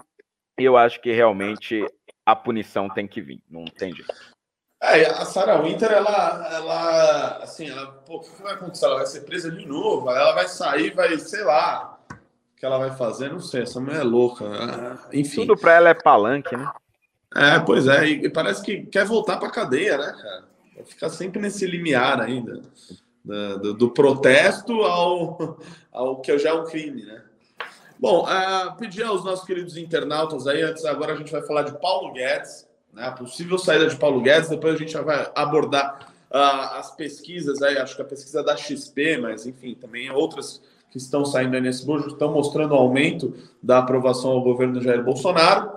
C: eu acho que realmente a punição tem que vir, não tem jeito.
A: É, a Sarah Winter, ela, ela, assim, ela, pô, o que vai acontecer? Ela vai ser presa de novo, ela vai sair, vai, sei lá, o que ela vai fazer, não sei, essa mulher é louca. Né? Enfim.
C: Tudo pra ela é palanque, né?
A: É, pois é, e parece que quer voltar pra cadeia, né, cara? Vai ficar sempre nesse limiar ainda, do, do, protesto ao, ao que já é um crime, né? Bom, uh, pedir aos nossos queridos internautas aí, antes agora a gente vai falar de Paulo Guedes, né? A possível saída de Paulo Guedes, depois a gente vai abordar uh, as pesquisas aí, acho que a pesquisa da XP, mas enfim, também outras que estão saindo aí nesse bojo, estão mostrando o aumento da aprovação ao governo Jair Bolsonaro.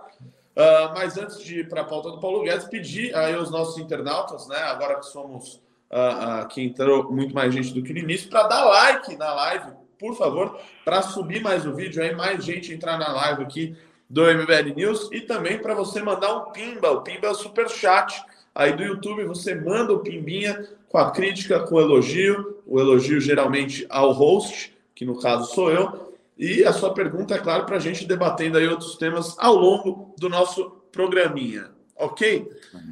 A: Uh, mas antes de ir para a pauta do Paulo Guedes, pedir aí aos nossos internautas, né, agora que somos uh, que entrou muito mais gente do que no início, para dar like na live, por favor, para subir mais o vídeo aí, mais gente entrar na live aqui do MBL News e também para você mandar um pimba, o pimba é o super chat aí do YouTube, você manda o pimbinha com a crítica, com o elogio, o elogio geralmente ao host, que no caso sou eu, e a sua pergunta, é claro, para a gente debatendo aí outros temas ao longo do nosso programinha. Ok?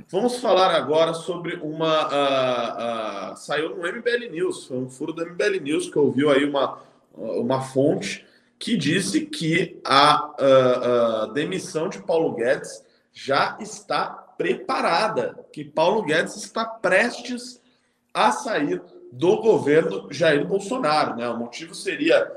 A: Vamos falar agora sobre uma. Uh, uh, saiu no MBL News, foi um furo do MBL News que ouviu aí uma, uma fonte que disse que a uh, demissão de Paulo Guedes já está preparada, que Paulo Guedes está prestes a sair do governo Jair Bolsonaro. Né? O motivo seria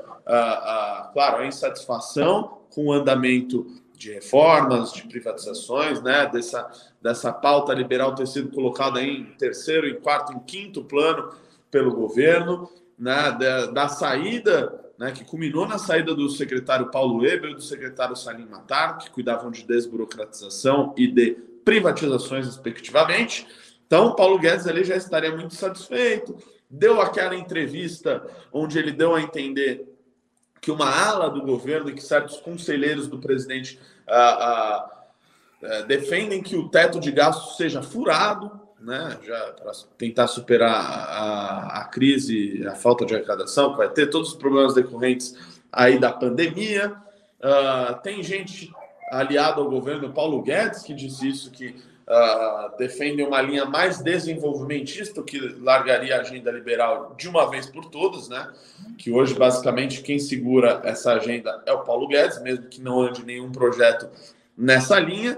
A: claro, a insatisfação com o andamento de reformas, de privatizações, né, dessa, dessa pauta liberal ter sido colocada em terceiro, em quarto, em quinto plano pelo governo, né, da, da saída, né, que culminou na saída do secretário Paulo Weber e do secretário Salim Matar, que cuidavam de desburocratização e de privatizações, respectivamente. Então, Paulo Guedes ali já estaria muito satisfeito, deu aquela entrevista onde ele deu a entender que uma ala do governo e que certos conselheiros do presidente ah, ah, eh, defendem que o teto de gastos seja furado, né, já para tentar superar a, a crise, a falta de arrecadação, que vai ter todos os problemas decorrentes aí da pandemia. Uh, tem gente aliada ao governo, Paulo Guedes, que disse isso, que uh, defende uma linha mais desenvolvimentista, que largaria a agenda liberal de uma vez por todas, né? Que hoje, basicamente, quem segura essa agenda é o Paulo Guedes, mesmo que não ande nenhum projeto nessa linha.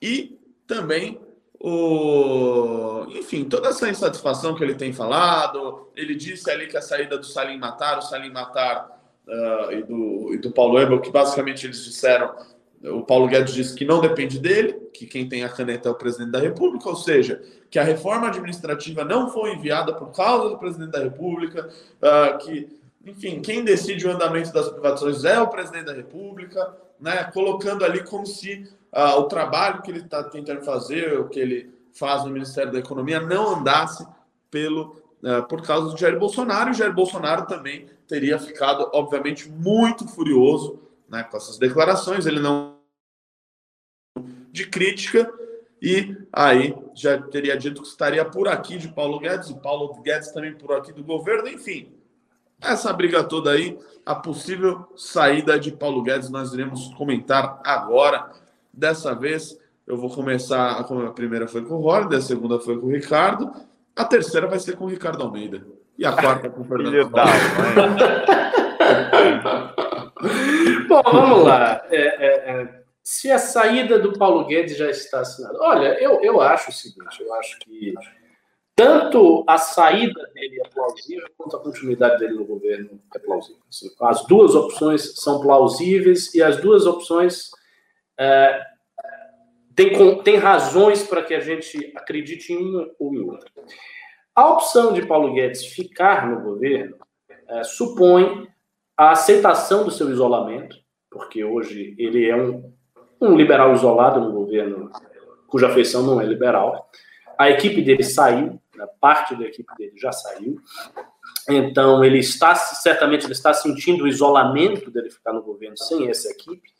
A: E também o, enfim, toda essa insatisfação que ele tem falado. Ele disse ali que a saída do Salim Matar, o Salim Matar uh, e, do, e do Paulo Ebel, que basicamente eles disseram o Paulo Guedes disse que não depende dele, que quem tem a caneta é o presidente da República, ou seja, que a reforma administrativa não foi enviada por causa do presidente da República, uh, que, enfim, quem decide o andamento das privatizações é o presidente da República, né, colocando ali como se uh, o trabalho que ele está tentando fazer, o que ele faz no Ministério da Economia, não andasse pelo uh, por causa do Jair Bolsonaro, o Jair Bolsonaro também teria ficado, obviamente, muito furioso né, com essas declarações, ele não de crítica e aí já teria dito que estaria por aqui de Paulo Guedes e Paulo Guedes também por aqui do governo, enfim. Essa briga toda aí, a possível saída de Paulo Guedes, nós iremos comentar agora. Dessa vez, eu vou começar. A primeira foi com o Holliday, a segunda foi com o Ricardo, a terceira vai ser com o Ricardo Almeida. E a quarta com o Fernando.
B: Bom, vamos lá. É, é, é, se a saída do Paulo Guedes já está assinada. Olha, eu, eu acho o seguinte: eu acho que tanto a saída dele é plausível, quanto a continuidade dele no governo é plausível. As duas opções são plausíveis e as duas opções é, têm, têm razões para que a gente acredite em uma ou em outra. A opção de Paulo Guedes ficar no governo é, supõe a aceitação do seu isolamento, porque hoje ele é um, um liberal isolado no governo cuja feição não é liberal. A equipe dele saiu, né, parte da equipe dele já saiu. Então ele está certamente ele está sentindo o isolamento dele ficar no governo sem essa equipe.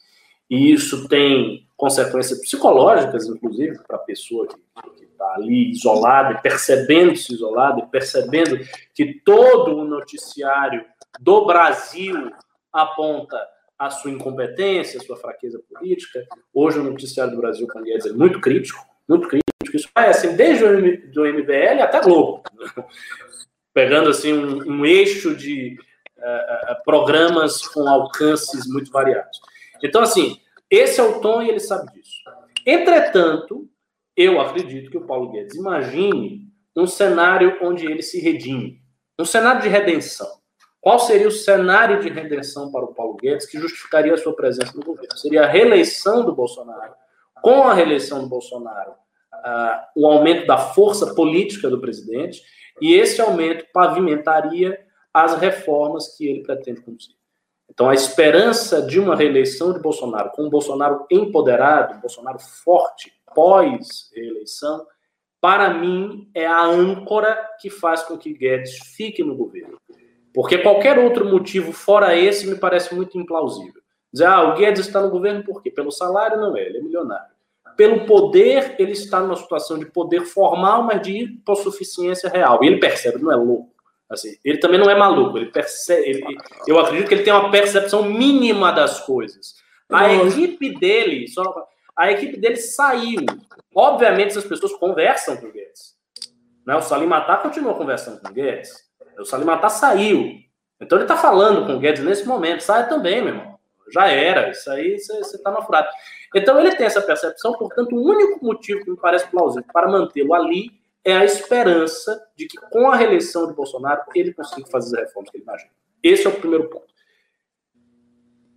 B: E isso tem consequências psicológicas, inclusive, para a pessoa que está ali isolada, percebendo-se isolada, percebendo que todo o noticiário do Brasil aponta a sua incompetência, a sua fraqueza política. Hoje o noticiário do Brasil, com Guedes, é muito crítico, muito crítico. Isso vai assim, desde o MBL até Globo. Pegando assim um, um eixo de uh, programas com alcances muito variados. Então, assim, esse é o tom e ele sabe disso. Entretanto, eu acredito que o Paulo Guedes imagine um cenário onde ele se redime, um cenário de redenção. Qual seria o cenário de redenção para o Paulo Guedes que justificaria a sua presença no governo? Seria a reeleição do Bolsonaro. Com a reeleição do Bolsonaro, uh, o aumento da força política do presidente, e esse aumento pavimentaria as reformas que ele pretende conduzir. Então, a esperança de uma reeleição de Bolsonaro, com um Bolsonaro empoderado, um Bolsonaro forte, pós-reeleição, para mim, é a âncora que faz com que Guedes fique no governo. Porque qualquer outro motivo fora esse me parece muito implausível. Dizer, ah, o Guedes está no governo por quê? Pelo salário? Não é, ele é milionário. Pelo poder, ele está numa situação de poder formal, mas de hipossuficiência real. E ele percebe, não é louco. Assim, ele também não é maluco, ele percebe. Ele, eu acredito que ele tem uma percepção mínima das coisas. A equipe dele, só, a equipe dele saiu. Obviamente, essas pessoas conversam com o Guedes. Né? O Salim Matar continua conversando com o Guedes. O Salim Matar saiu. Então ele está falando com o Guedes nesse momento. Sai também, meu irmão. Já era. Isso aí você está na furada. Então ele tem essa percepção, portanto, o único motivo que me parece plausível para mantê-lo ali é a esperança de que, com a reeleição de Bolsonaro, ele consiga fazer as reformas que ele imagina. Esse é o primeiro ponto.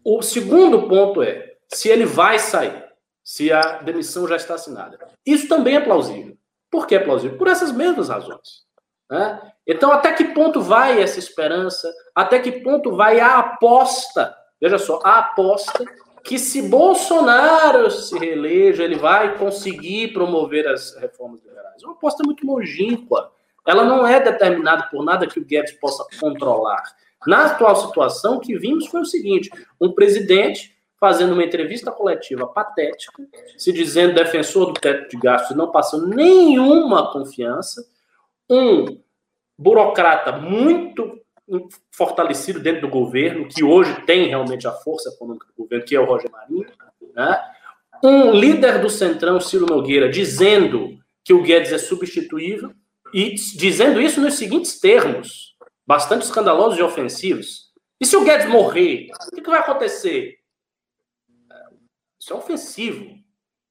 B: O segundo ponto é se ele vai sair, se a demissão já está assinada. Isso também é plausível. Por que é plausível? Por essas mesmas razões. Né? Então, até que ponto vai essa esperança? Até que ponto vai a aposta? Veja só, a aposta que se Bolsonaro se reeleja, ele vai conseguir promover as reformas liberais. É uma aposta muito longínqua. Ela não é determinada por nada que o Guedes possa controlar. Na atual situação, o que vimos foi o seguinte: um presidente fazendo uma entrevista coletiva patética, se dizendo defensor do teto de gastos não passando nenhuma confiança, um burocrata muito fortalecido dentro do governo, que hoje tem realmente a força econômica do governo, que é o Roger Marinho, né? um líder do Centrão, Ciro Nogueira, dizendo que o Guedes é substituível, e dizendo isso nos seguintes termos, bastante escandalosos e ofensivos. E se o Guedes morrer, o que, vai acontecer? Isso é ofensivo.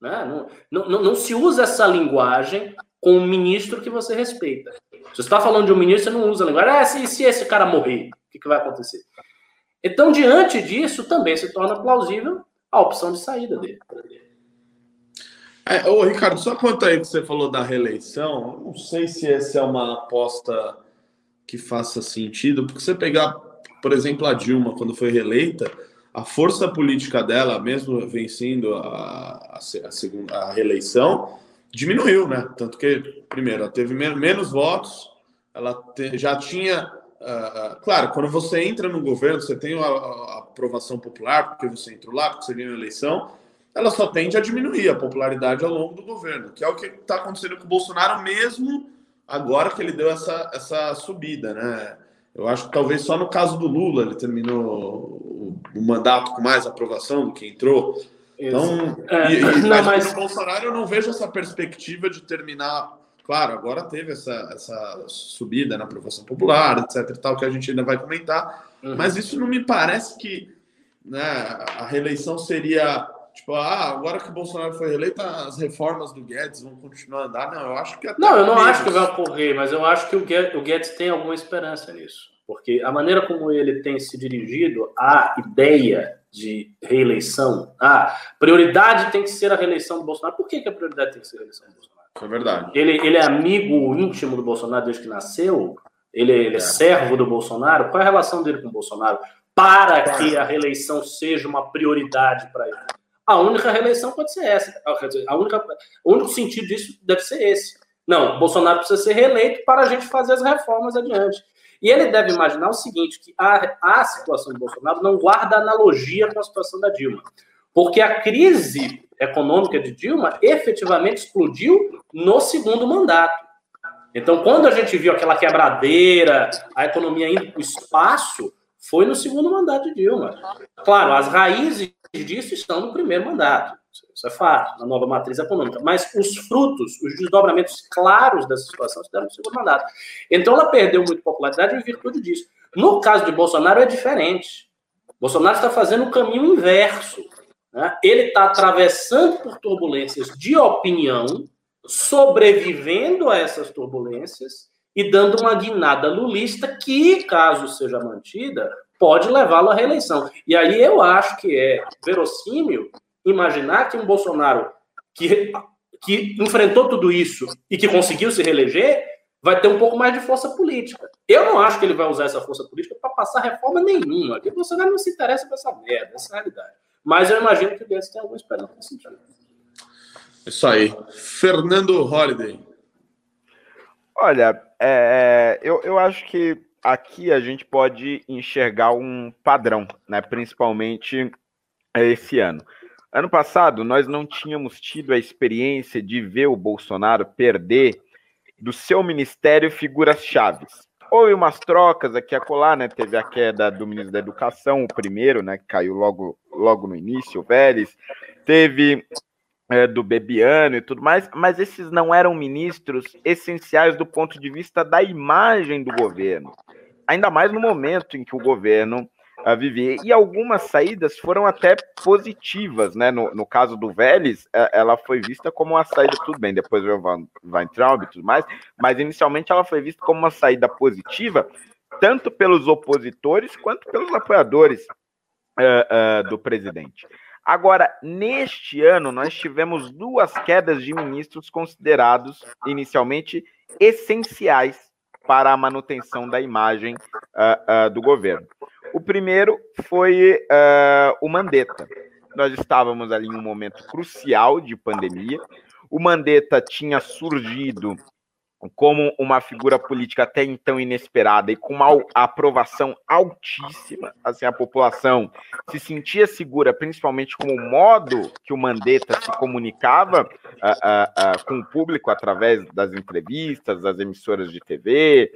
B: Né? Não, não, não se usa essa linguagem com um ministro que você respeita. Se você está falando de um ministro, você não usa a linguagem. Ah, se, se esse cara morrer, o que, que vai acontecer? Então, diante disso, também se torna plausível a opção de saída dele.
A: É, ô, Ricardo, só quanto aí que você falou da reeleição, não sei se essa é uma aposta que faça sentido, porque você pegar, por exemplo, a Dilma, quando foi reeleita, a força política dela, mesmo vencendo a, a, a, segunda, a reeleição, diminuiu, né? Tanto que, primeiro, ela teve menos votos, ela te, já tinha. Uh, claro, quando você entra no governo, você tem a, a, aprovação popular, porque você entrou lá, porque você ganhou a eleição, ela só tende a diminuir a popularidade ao longo do governo, que é o que está acontecendo com o Bolsonaro, mesmo agora que ele deu essa, essa subida, né? Eu acho que talvez só no caso do Lula ele terminou o, o mandato com mais aprovação do que entrou. Então, é, e, e, não, mas no Bolsonaro eu não vejo essa perspectiva de terminar. Claro, agora teve essa, essa subida na aprovação popular, etc. e tal, que a gente ainda vai comentar. Uhum. Mas isso não me parece que né, a reeleição seria tipo, ah, agora que o Bolsonaro foi reeleito, as reformas do Guedes vão continuar a andar. Não, eu acho que
B: Não, eu não menos. acho que vai ocorrer, mas eu acho que o Guedes, o Guedes tem alguma esperança nisso. Porque a maneira como ele tem se dirigido à ideia de reeleição. Ah, prioridade tem que ser a reeleição do Bolsonaro. Por que, que a prioridade tem que ser a reeleição do Bolsonaro?
A: É verdade.
B: Ele, ele é amigo íntimo do Bolsonaro desde que nasceu. Ele, ele é servo do Bolsonaro? Qual é a relação dele com o Bolsonaro? Para que a reeleição seja uma prioridade para ele. A única reeleição pode ser essa. A única, o único sentido disso deve ser esse. Não, Bolsonaro precisa ser reeleito para a gente fazer as reformas adiante. E ele deve imaginar o seguinte, que a, a situação do Bolsonaro não guarda analogia com a situação da Dilma. Porque a crise econômica de Dilma efetivamente explodiu no segundo mandato. Então, quando a gente viu aquela quebradeira, a economia indo para o espaço, foi no segundo mandato de Dilma. Claro, as raízes disso estão no primeiro mandato. Isso é fato, na nova matriz econômica. Mas os frutos, os desdobramentos claros dessa situação se deram no segundo mandato. Então, ela perdeu muito popularidade em virtude disso. No caso de Bolsonaro, é diferente. Bolsonaro está fazendo o caminho inverso. Né? Ele está atravessando por turbulências de opinião, sobrevivendo a essas turbulências e dando uma guinada lulista que, caso seja mantida, pode levá-lo à reeleição. E aí eu acho que é verossímil imaginar que um Bolsonaro que, que enfrentou tudo isso e que conseguiu se reeleger vai ter um pouco mais de força política. Eu não acho que ele vai usar essa força política para passar reforma nenhuma. Porque o Bolsonaro não se interessa por essa merda, essa é a realidade. Mas eu imagino que o Guedes tem alguma esperança nesse sentido.
A: Isso aí. Fernando Holliday.
C: Olha, é, é, eu, eu acho que aqui a gente pode enxergar um padrão, né? principalmente esse ano. Ano passado, nós não tínhamos tido a experiência de ver o Bolsonaro perder do seu ministério figuras chaves. Houve umas trocas aqui a colar, né? Teve a queda do ministro da Educação, o primeiro, né? Que caiu logo, logo no início, o Vélez. Teve é, do Bebiano e tudo mais, mas esses não eram ministros essenciais do ponto de vista da imagem do governo. Ainda mais no momento em que o governo a viver. E algumas saídas foram até positivas, né? No, no caso do Vélez, é, ela foi vista como uma saída, tudo bem, depois veio o Weintraub e tudo mais, mas inicialmente ela foi vista como uma saída positiva, tanto pelos opositores quanto pelos apoiadores uh, uh, do presidente. Agora, neste ano, nós tivemos duas quedas de ministros considerados inicialmente essenciais para a manutenção da imagem uh, do governo. O primeiro foi uh, o Mandetta. Nós estávamos ali em um momento crucial de pandemia. O Mandetta tinha surgido como uma figura política até então inesperada e com uma aprovação altíssima. Assim, a população se sentia segura, principalmente com o modo que o Mandetta se comunicava uh, uh, uh, com o público através das entrevistas, das emissoras de TV,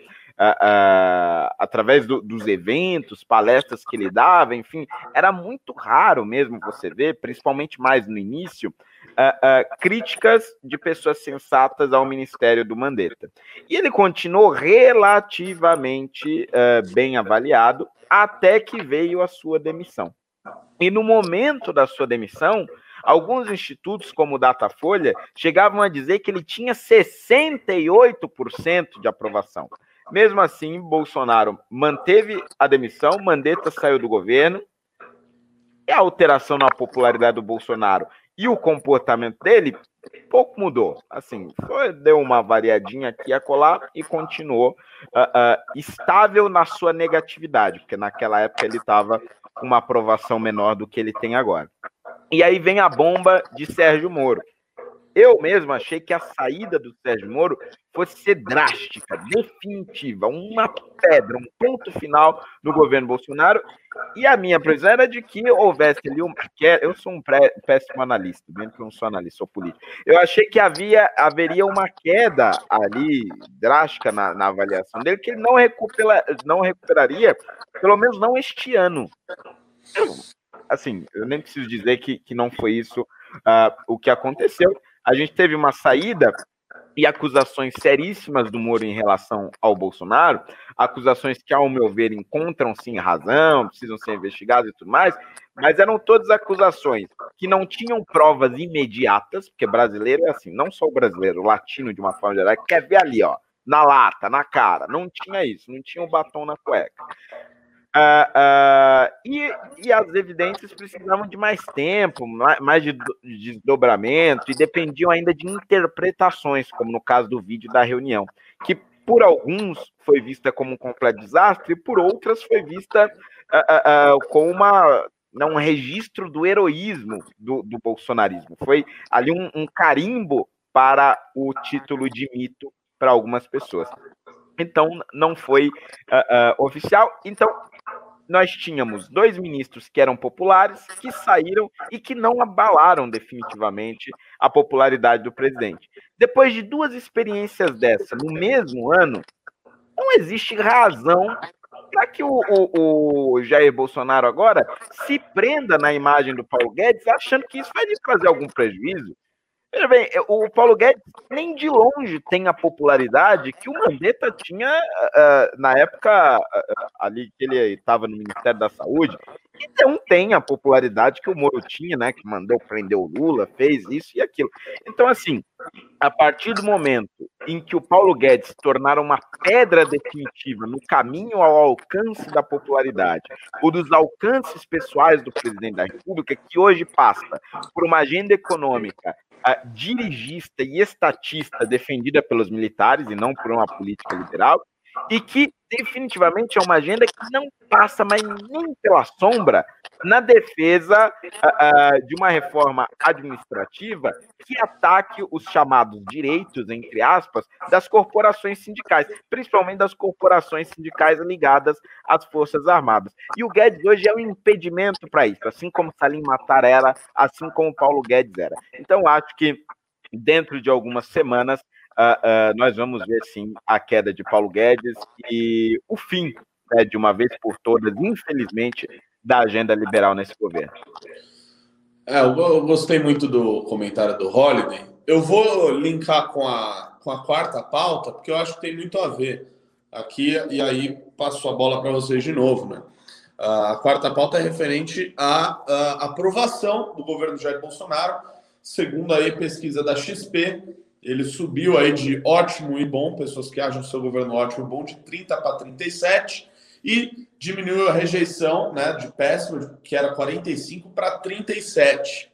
C: através do, dos eventos, palestras que ele dava, enfim, era muito raro mesmo você ver, principalmente mais no início, uh, críticas de pessoas sensatas ao ministério do Mandetta. E ele continuou relativamente bem avaliado até que veio a sua demissão. E no momento da sua demissão, alguns institutos, como o Datafolha, chegavam a dizer que ele tinha 68% de aprovação. Mesmo assim, Bolsonaro manteve a demissão, Mandetta saiu do governo. E a alteração na popularidade do Bolsonaro e o comportamento dele pouco mudou. Assim, foi, deu uma variadinha aqui a colar e continuou uh, uh, estável na sua negatividade, porque naquela época ele estava com uma aprovação menor do que ele tem agora. E aí vem a bomba de Sérgio Moro. Eu mesmo achei que a saída do Sérgio Moro fosse ser drástica, definitiva, uma pedra, um ponto final no governo Bolsonaro. E a minha previsão era de que houvesse ali um. Eu sou um péssimo analista, mesmo que eu não sou analista, sou político. Eu achei que havia, haveria uma queda ali drástica na, na avaliação dele, que ele não, recupera, não recuperaria, pelo menos não este ano. Assim, eu nem preciso dizer que, que não foi isso uh, o que aconteceu a gente teve uma saída e acusações seríssimas do Moro em relação ao Bolsonaro, acusações que, ao meu ver, encontram sim razão, precisam ser investigadas e tudo mais, mas eram todas acusações que não tinham provas imediatas, porque brasileiro é assim, não só o brasileiro, o latino de uma forma geral, quer ver ali, ó, na lata, na cara, não tinha isso, não tinha o batom na cueca. Uh, uh, e, e, as evidências precisavam de mais tempo, mais, de, de desdobramento, e dependiam ainda de interpretações, como no caso do vídeo da reunião, que por alguns foi vista como um completo desastre, e por outras foi vista uh, uh, como uma, não, um registro do heroísmo do, do bolsonarismo. Foi ali um, um carimbo para o título de mito para algumas pessoas. Então, não foi oficial. Então, nós tínhamos dois ministros que eram populares, que saíram e que não abalaram definitivamente a popularidade do presidente. Depois de duas experiências dessa no mesmo ano, não existe razão para que o, o, o, Jair Bolsonaro agora se prenda na imagem do Paulo Guedes, achando que isso vai lhe trazer algum prejuízo. Veja bem, o Paulo Guedes nem de longe tem a popularidade que o Mandetta tinha uh, na época uh, ali que ele estava no Ministério da Saúde, e não tem a popularidade que o Moro tinha, né? Que mandou prender o Lula, fez isso e aquilo. Então, assim, a partir do momento em que o Paulo Guedes se tornar uma pedra definitiva no caminho ao alcance da popularidade, ou dos alcances pessoais do presidente da República, que hoje passa por uma agenda econômica dirigista e estatista defendida pelos militares e não por uma política liberal, e que definitivamente é uma agenda que não passa mais nem pela sombra na defesa uh, de uma reforma administrativa que ataque os chamados direitos, entre aspas, das corporações sindicais, principalmente das corporações sindicais ligadas às Forças Armadas. E o Guedes hoje é um impedimento para isso, assim como Salim Matar era, assim como Paulo Guedes era. Então, acho que dentro de algumas semanas uh, uh, nós vamos ver sim a queda de Paulo Guedes e o fim, né, de uma vez por todas, infelizmente, da agenda liberal nesse governo.
A: É, eu gostei muito do comentário do Holiday. Eu vou linkar com a, com a quarta pauta, porque eu acho que tem muito a ver aqui, e aí passo a bola para vocês de novo, né? A quarta pauta é referente à, à aprovação do governo Jair Bolsonaro, segundo aí pesquisa da XP, ele subiu aí de ótimo e bom, pessoas que acham o seu governo ótimo e bom, de 30 para 37, e diminuiu a rejeição né, de péssimo, que era 45 para 37.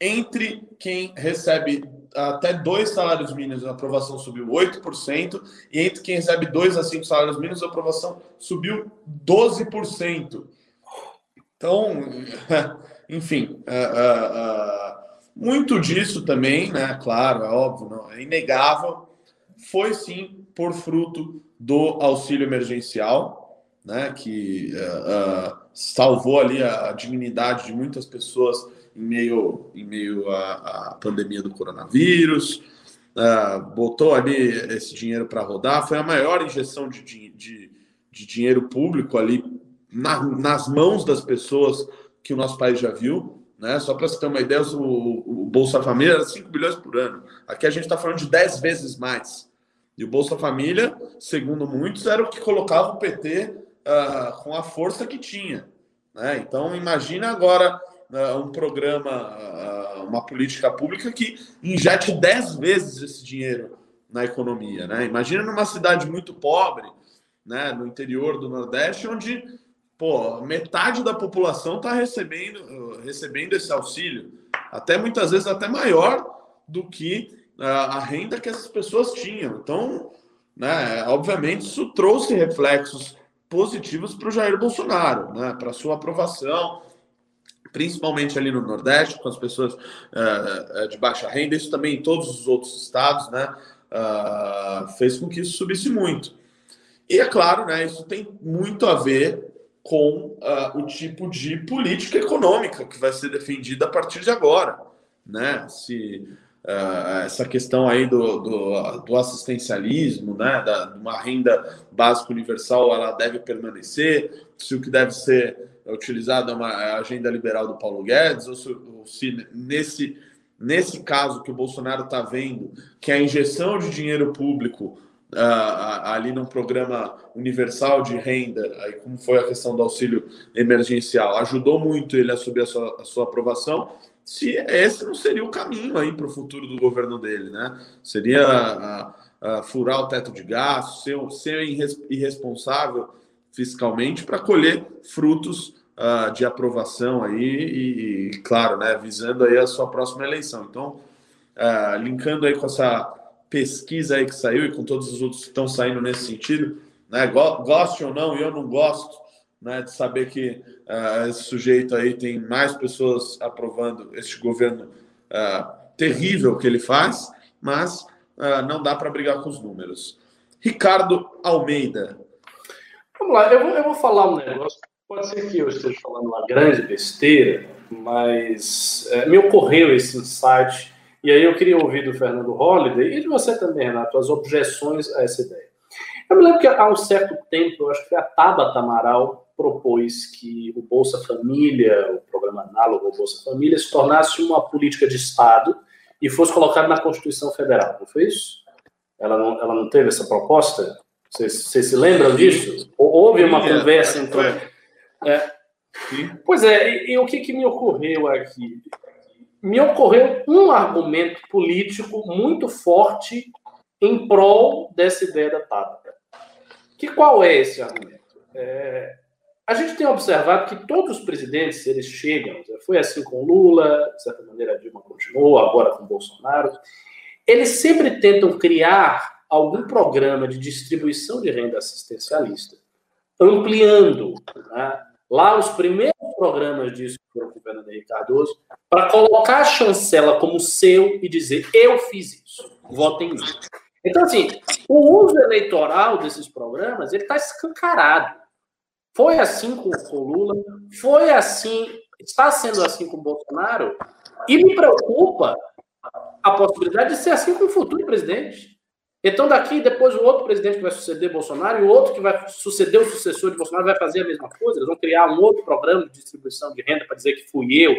A: Entre quem recebe até dois salários mínimos, a aprovação subiu 8%, e entre quem recebe dois a cinco salários mínimos, a aprovação subiu 12%. Então, enfim, uh, uh, uh, muito disso também, né? Claro, é óbvio, não, é inegável. Foi sim por fruto do auxílio emergencial, né? Que uh, uh, salvou ali a, a, dignidade de muitas pessoas em meio, em meio à, à pandemia do coronavírus. Uh, botou ali esse dinheiro para rodar. Foi a maior injeção de, de, de dinheiro público ali na, nas mãos das pessoas que o nosso país já viu. Né? Só para você ter uma ideia, o, o, Bolsa Família era 5 bilhões por ano. Aqui a gente está falando de 10 vezes mais. E o Bolsa Família, segundo muitos, era o que colocava o PT uh, ah, com a força que tinha. Né? Então, imagina agora uh, um programa, uh, uma política pública que injete 10 vezes esse dinheiro na economia. Né? Imagina numa cidade muito pobre, né, no interior do Nordeste, onde pô, metade da população está recebendo, recebendo esse auxílio, até muitas vezes até maior do que a renda que essas pessoas tinham. Então, né, obviamente, isso trouxe reflexos positivos para o Jair Bolsonaro, né, para sua aprovação, principalmente ali no Nordeste, com as pessoas uh, de baixa renda, isso também em todos os outros estados, né, uh, fez com que isso subisse muito. E é claro, né, isso tem muito a ver com uh, o tipo de política econômica que vai ser defendida a partir de agora, né? Se uh, essa questão aí do, do, do assistencialismo, né, da uma renda básica universal, ela deve permanecer, se o que deve ser utilizado é uma é agenda liberal do Paulo Guedes, ou se, ou se nesse nesse caso que o Bolsonaro está vendo, que a injeção de dinheiro público ali num programa universal de renda, aí como foi a questão do auxílio emergencial, ajudou muito ele a subir a sua, a sua aprovação. Se esse não seria o caminho aí para o futuro do governo dele, né? Seria a, a furar o teto de gastos, ser, ser irresponsável fiscalmente para colher frutos uh, de aprovação aí e, e, claro, né, visando aí a sua próxima eleição. Então, uh, linkando aí com essa pesquisa aí que saiu e com todos os outros que estão saindo nesse sentido, né? Goste ou não, eu não gosto, né? De saber que uh, esse sujeito aí tem mais pessoas aprovando este governo uh, terrível que ele faz, mas uh, não dá para brigar com os números. Ricardo Almeida.
B: Vamos lá, eu vou, eu vou falar um negócio. Pode ser que eu esteja falando uma grande besteira, mas é, me ocorreu esse insight e aí eu queria ouvir do Fernando Holliday e de você também, Renato, as objeções a essa ideia. Eu me lembro que há um certo tempo, eu acho que a Tabata Amaral propôs que o Bolsa Família, o programa análogo ao Bolsa Família, se tornasse uma política de Estado e fosse colocado na Constituição Federal. Não foi isso? Ela não, ela não teve essa proposta? Vocês, vocês se lembram disso? Houve uma conversa então. É. Pois é, e, e, o que, que me ocorreu aqui? Me ocorreu um argumento político muito forte em prol dessa ideia da Tabata. Que qual é esse argumento? É, a gente tem observado que todos os presidentes, eles chegam, foi assim com Lula, de certa maneira Dilma continuou, agora com Bolsonaro, eles sempre tentam criar algum programa de distribuição de renda assistencialista, ampliando. Né? Lá, os primeiros programas disso com o Fernando Henrique Cardoso, para colocar a chancela como seu e dizer: eu fiz isso, votem em mim. Então, assim, o uso eleitoral desses programas ele está escancarado. Foi assim com o Lula, foi assim, está sendo assim com o Bolsonaro, e me preocupa a possibilidade de ser assim com o futuro presidente. Então, daqui, depois, o outro presidente que vai suceder Bolsonaro e o outro que vai suceder o sucessor de Bolsonaro vai fazer a mesma coisa. Eles vão criar um outro programa de distribuição de renda para dizer que fui eu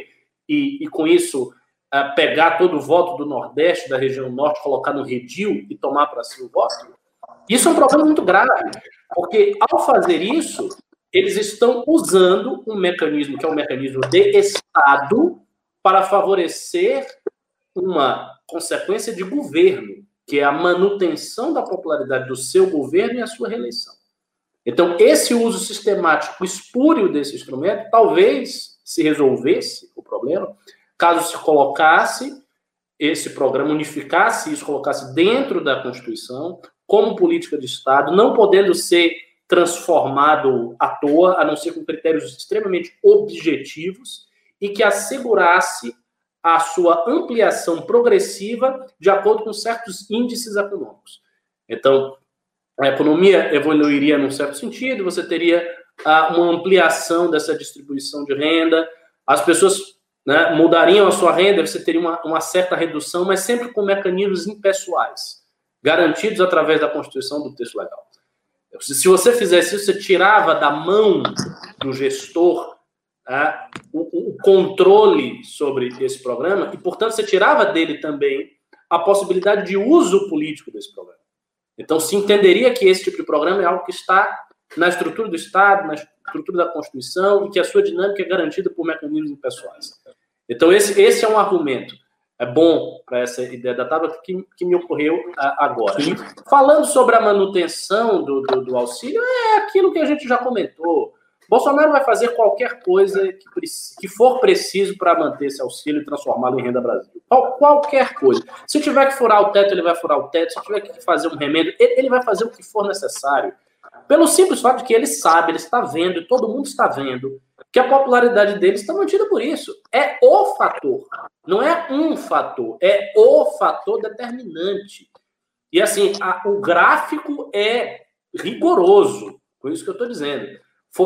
B: e, e com isso, uh, pegar todo o voto do Nordeste, da região Norte, colocar no redil e tomar para si o voto. Isso é um problema muito grave, porque ao fazer isso, eles estão usando um mecanismo que é um mecanismo de Estado para favorecer uma consequência de governo que é a manutenção da popularidade do seu governo e a sua reeleição. Então, esse uso sistemático espúrio desse instrumento talvez se resolvesse o problema caso se colocasse esse programa, unificasse isso, colocasse dentro da Constituição como política de Estado, não podendo ser transformado à toa, a não ser com critérios extremamente objetivos e que assegurasse a sua ampliação progressiva de acordo com certos índices econômicos. Então, a economia evoluiria num certo sentido, você teria ah, uma ampliação dessa distribuição de renda, as pessoas né, mudariam a sua renda, você teria uma, uma certa redução, mas sempre com mecanismos impessoais, garantidos através da Constituição do texto legal. Se você fizesse isso, você tirava da mão do gestor o, o, controle sobre esse programa e, portanto, você tirava dele também a possibilidade de uso político desse programa. Então, se entenderia que esse tipo de programa é algo que está na estrutura do Estado, na estrutura da Constituição e que a sua dinâmica é garantida por mecanismos pessoais. Então, esse, esse é um argumento é bom para essa ideia da tábua que, que me ocorreu agora. Sim. Falando sobre a manutenção do, do, do auxílio, é aquilo que a gente já comentou. Bolsonaro vai fazer qualquer coisa que, que for preciso para manter esse auxílio e transformá-lo em renda Brasil. Qual, qualquer coisa. Se tiver que furar o teto, ele vai furar o teto. Se tiver que fazer um remédio, ele, ele vai fazer o que for necessário. Pelo simples fato de que ele sabe, ele está vendo, e todo mundo está vendo, que a popularidade dele está mantida por isso. É o fator. Não é um fator, é o fator determinante. E assim, a, o gráfico é rigoroso, por isso que eu estou dizendo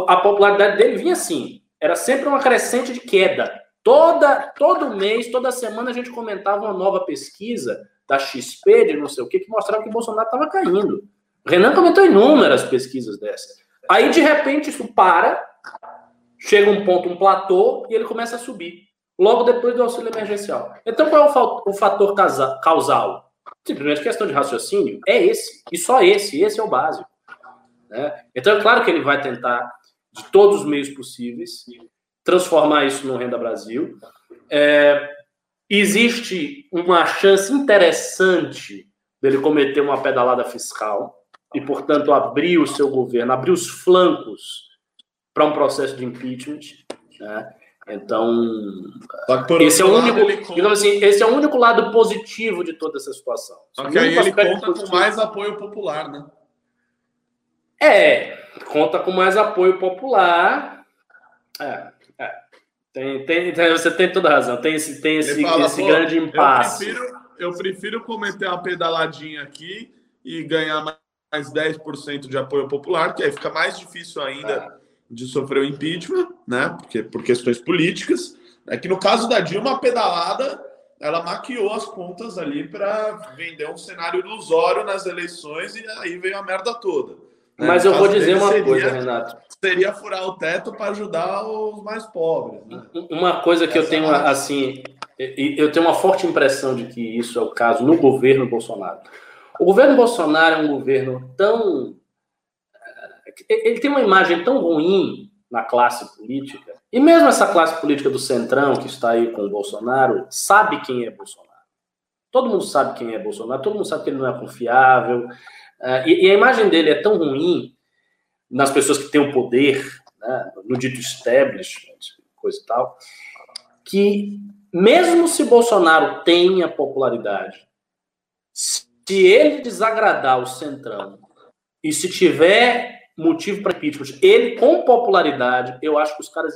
B: a popularidade dele vinha assim, era sempre uma crescente de queda. Toda, todo mês, toda semana a gente comentava uma nova pesquisa da XP, de não sei o que, que mostrava que Bolsonaro estava caindo. Renan comentou inúmeras pesquisas dessas. Aí, de repente, isso para, chega um ponto, um platô, e ele começa a subir. Logo depois do auxílio emergencial. Então, qual é o fator causal? Simplesmente questão de raciocínio. É esse. E só esse. Esse é o básico. Né? Então, é claro que ele vai tentar, de todos os meios possíveis, transformar isso no Renda Brasil. É, existe uma chance interessante dele cometer uma pedalada fiscal e, portanto, abrir o seu governo, abrir os flancos para um processo de impeachment. Né? Então, esse é o único, assim, esse é o único lado positivo de toda essa situação.
A: Só que aí ele conta com mais apoio popular, né?
B: É, conta com mais apoio popular. É, é. Tem, tem, tem, você tem toda razão. Tem esse, tem esse, fala, esse grande impasse.
A: Eu prefiro, eu prefiro cometer uma pedaladinha aqui e ganhar mais 10% de apoio popular, que aí fica mais difícil ainda é. de sofrer o impeachment, né? Porque, por questões políticas. É que no caso da Dilma, a pedalada ela maquiou as contas ali para vender um cenário ilusório nas eleições e aí veio a merda toda.
B: Né? Mas eu vou dizer uma seria, coisa, Renato.
A: Seria furar o teto para ajudar os mais pobres. Né?
B: Uma coisa que Essa eu tenho, é assim, eu tenho uma forte impressão de que isso é o caso no governo Bolsonaro. O governo Bolsonaro é um governo tão. Eh, ele tem uma imagem tão ruim na classe política, e mesmo essa classe política do Centrão, que está aí com o Bolsonaro, sabe quem é Bolsonaro. Todo mundo sabe quem é Bolsonaro, todo mundo sabe que ele não é confiável, Uh, e, e, a imagem dele é tão ruim nas pessoas que têm o poder, né, no dito establishment, coisa e tal, que mesmo se Bolsonaro tenha popularidade, se ele desagradar o Centrão e se tiver motivo para impeachment, ele com popularidade, eu acho que os caras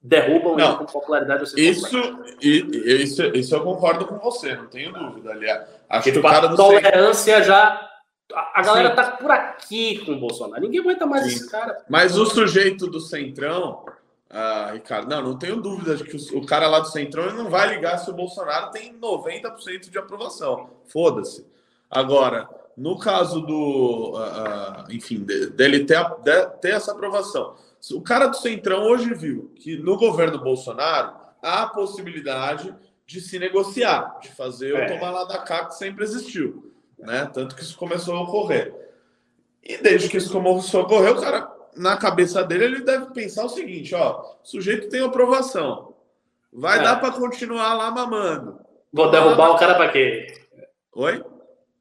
B: derrubam não, ele com popularidade.
A: Isso, isso, isso eu concordo com você, não tenho dúvida. Aliás,
B: acho que o cara a tolerância já a galera Sim. tá por aqui com o Bolsonaro. Ninguém aguenta mais Sim. esse cara.
A: Mas o sujeito do Centrão, ah, Ricardo, não, não tenho dúvida de que o, o, cara lá do Centrão não vai ligar se o Bolsonaro tem 90% de aprovação. Foda-se. Agora, no caso do. Uh, enfim, de, dele ter, ter essa aprovação. O cara do Centrão hoje viu que no governo Bolsonaro há a possibilidade de se negociar, de fazer é. o tomar lá da cá que sempre existiu né? Tanto que isso começou a ocorrer. E desde que isso começou a ocorrer, o cara, na cabeça dele, ele deve pensar o seguinte: ó, o sujeito tem aprovação. Vai é. dar para continuar lá mamando.
B: Vou derrubar o cara para quê?
A: Oi?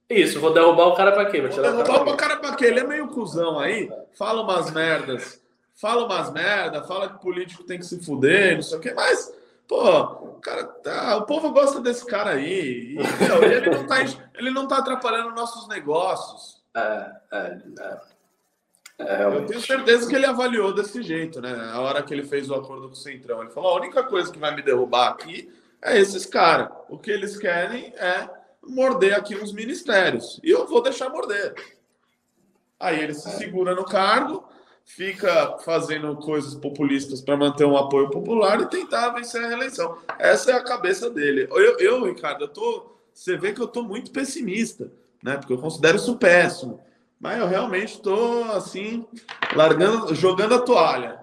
B: Isso, vou derrubar o cara para quê?
A: Vou, vou derrubar o cara para quê? Ele é meio cuzão aí, fala umas merdas, fala umas merdas, fala que político tem que se fuder, não sei o quê, mas Pô, o cara tá, o povo gosta desse cara aí. E, meu, ele, não tá, ele não tá atrapalhando nossos negócios. É, é, é. Eu tenho certeza que ele avaliou desse jeito, né? A hora que ele fez o acordo com o Centrão. Ele falou: a única coisa que vai me derrubar aqui é esses caras. O que eles querem é morder aqui uns ministérios. E eu vou deixar morder. Aí ele se segura no cargo, fica fazendo coisas populistas para manter um apoio popular e tentar vencer a reeleição. Essa é a cabeça dele. Eu, eu Ricardo, eu tô, você vê que eu tô muito pessimista, né? Porque eu considero isso péssimo. Mas eu realmente estou assim, largando, jogando a toalha.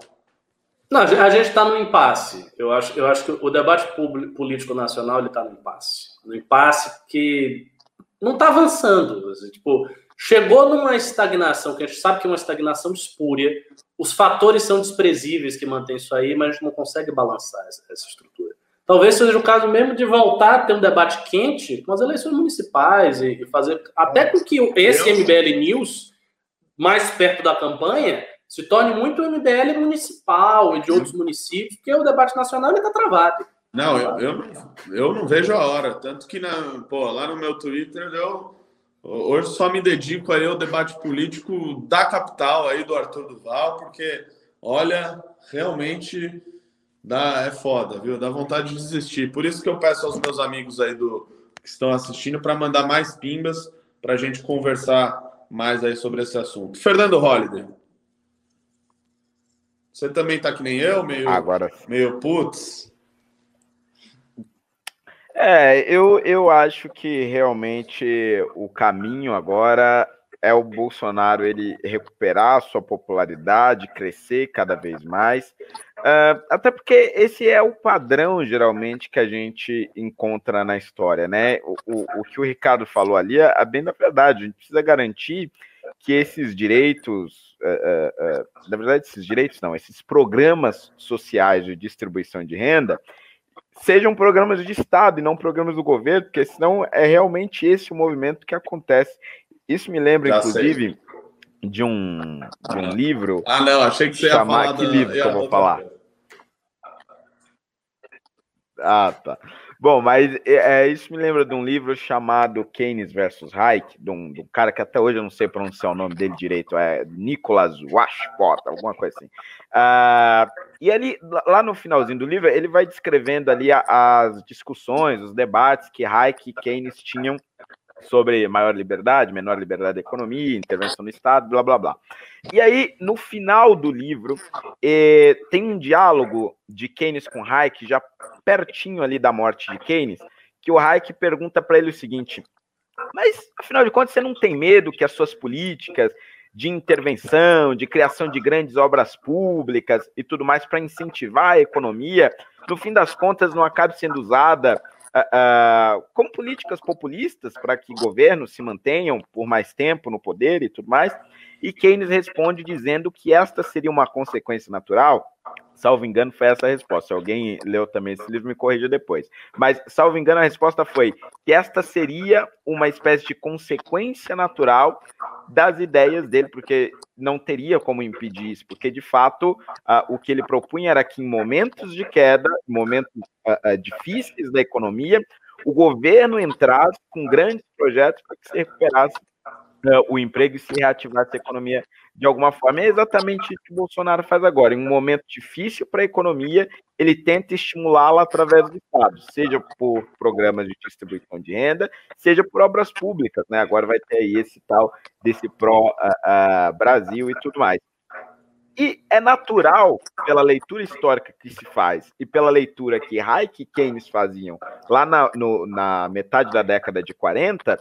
B: Não, a gente está no impasse. Eu acho, eu acho que o debate político nacional está no impasse. No impasse que não está avançando. Tipo, Chegou numa estagnação, que a gente sabe que é uma estagnação espúria, os fatores são desprezíveis que mantêm isso aí, mas a gente não consegue balançar essa, essa estrutura. Talvez seja o caso mesmo de voltar a ter um debate quente com as eleições municipais e, fazer até com que esse MBL News, mais perto da campanha, se torne muito o MBL municipal e de outros municípios, porque o debate nacional está travado.
A: Não, eu, eu, não, eu não vejo a hora. Tanto que na, pô, lá no meu Twitter eu Hoje só me dedico aí ao debate político da capital aí do Arthur Duval, porque olha, realmente dá, é foda, viu? Dá vontade de desistir. Por isso que eu peço aos meus amigos aí do que estão assistindo para mandar mais pimbas para a gente conversar mais aí sobre esse assunto. Fernando Holliday. Você também tá que nem eu, meio,
C: Agora.
A: meio putz.
C: É, eu, eu acho que realmente o caminho agora é o Bolsonaro ele recuperar sua popularidade, crescer cada vez mais. Uh, até porque esse é o padrão, geralmente, que a gente encontra na história, né? O, o, o que o Ricardo falou ali é, é bem da verdade. A gente precisa garantir que esses direitos, uh, uh, na verdade, esses direitos não, esses programas sociais de distribuição de renda, sejam programas de Estado e não programas do governo, porque senão é realmente esse o movimento que acontece. Isso me lembra, Já inclusive, sei. de um, de um livro.
A: Ah, não, achei que você ia falar.
C: Que livro que eu vou falar? Ah, tá. Bom, mas é, é, isso me lembra de um livro chamado Keynes versus Hayek, de um, de um, cara que até hoje eu não sei pronunciar o nome dele direito, é Nicholas Washport, alguma coisa assim. Uh, e ali, lá no finalzinho do livro, ele vai descrevendo ali as discussões, os debates que Hayek e Keynes tinham sobre maior liberdade, menor liberdade da economia, intervenção no Estado, blá blá blá. E aí, no final do livro, eh, tem um diálogo de Keynes com Hayek, já pertinho ali da morte de Keynes, que o Hayek pergunta para ele o seguinte: mas afinal de contas, você não tem medo que as suas políticas de intervenção, de criação de grandes obras públicas e tudo mais para incentivar a economia, no fim das contas, não acabe sendo usada uh, como políticas populistas para que governos se mantenham por mais tempo no poder e tudo mais. E Keynes responde dizendo que esta seria uma consequência natural. Salvo engano, foi essa a resposta. Se alguém leu também esse livro, me corrija depois. Mas, salvo engano, a resposta foi que esta seria uma espécie de consequência natural das ideias dele, porque não teria como impedir isso, porque de fato uh, o que ele propunha era que em momentos de queda, momentos uh, uh, difíceis da economia, o governo entrasse com grandes projetos para que se recuperasse o emprego e se reativasse a economia de alguma forma. É exatamente isso que o Bolsonaro faz agora. Em um momento difícil para a economia, ele tenta estimulá-la através do Estado, seja por programas de distribuição de renda, seja por obras públicas. Né? Agora vai ter aí esse tal desse pró-Brasil e tudo mais. E é natural, pela leitura histórica que se faz e pela leitura que Hayek e Keynes faziam lá na, no, na metade da década de 40,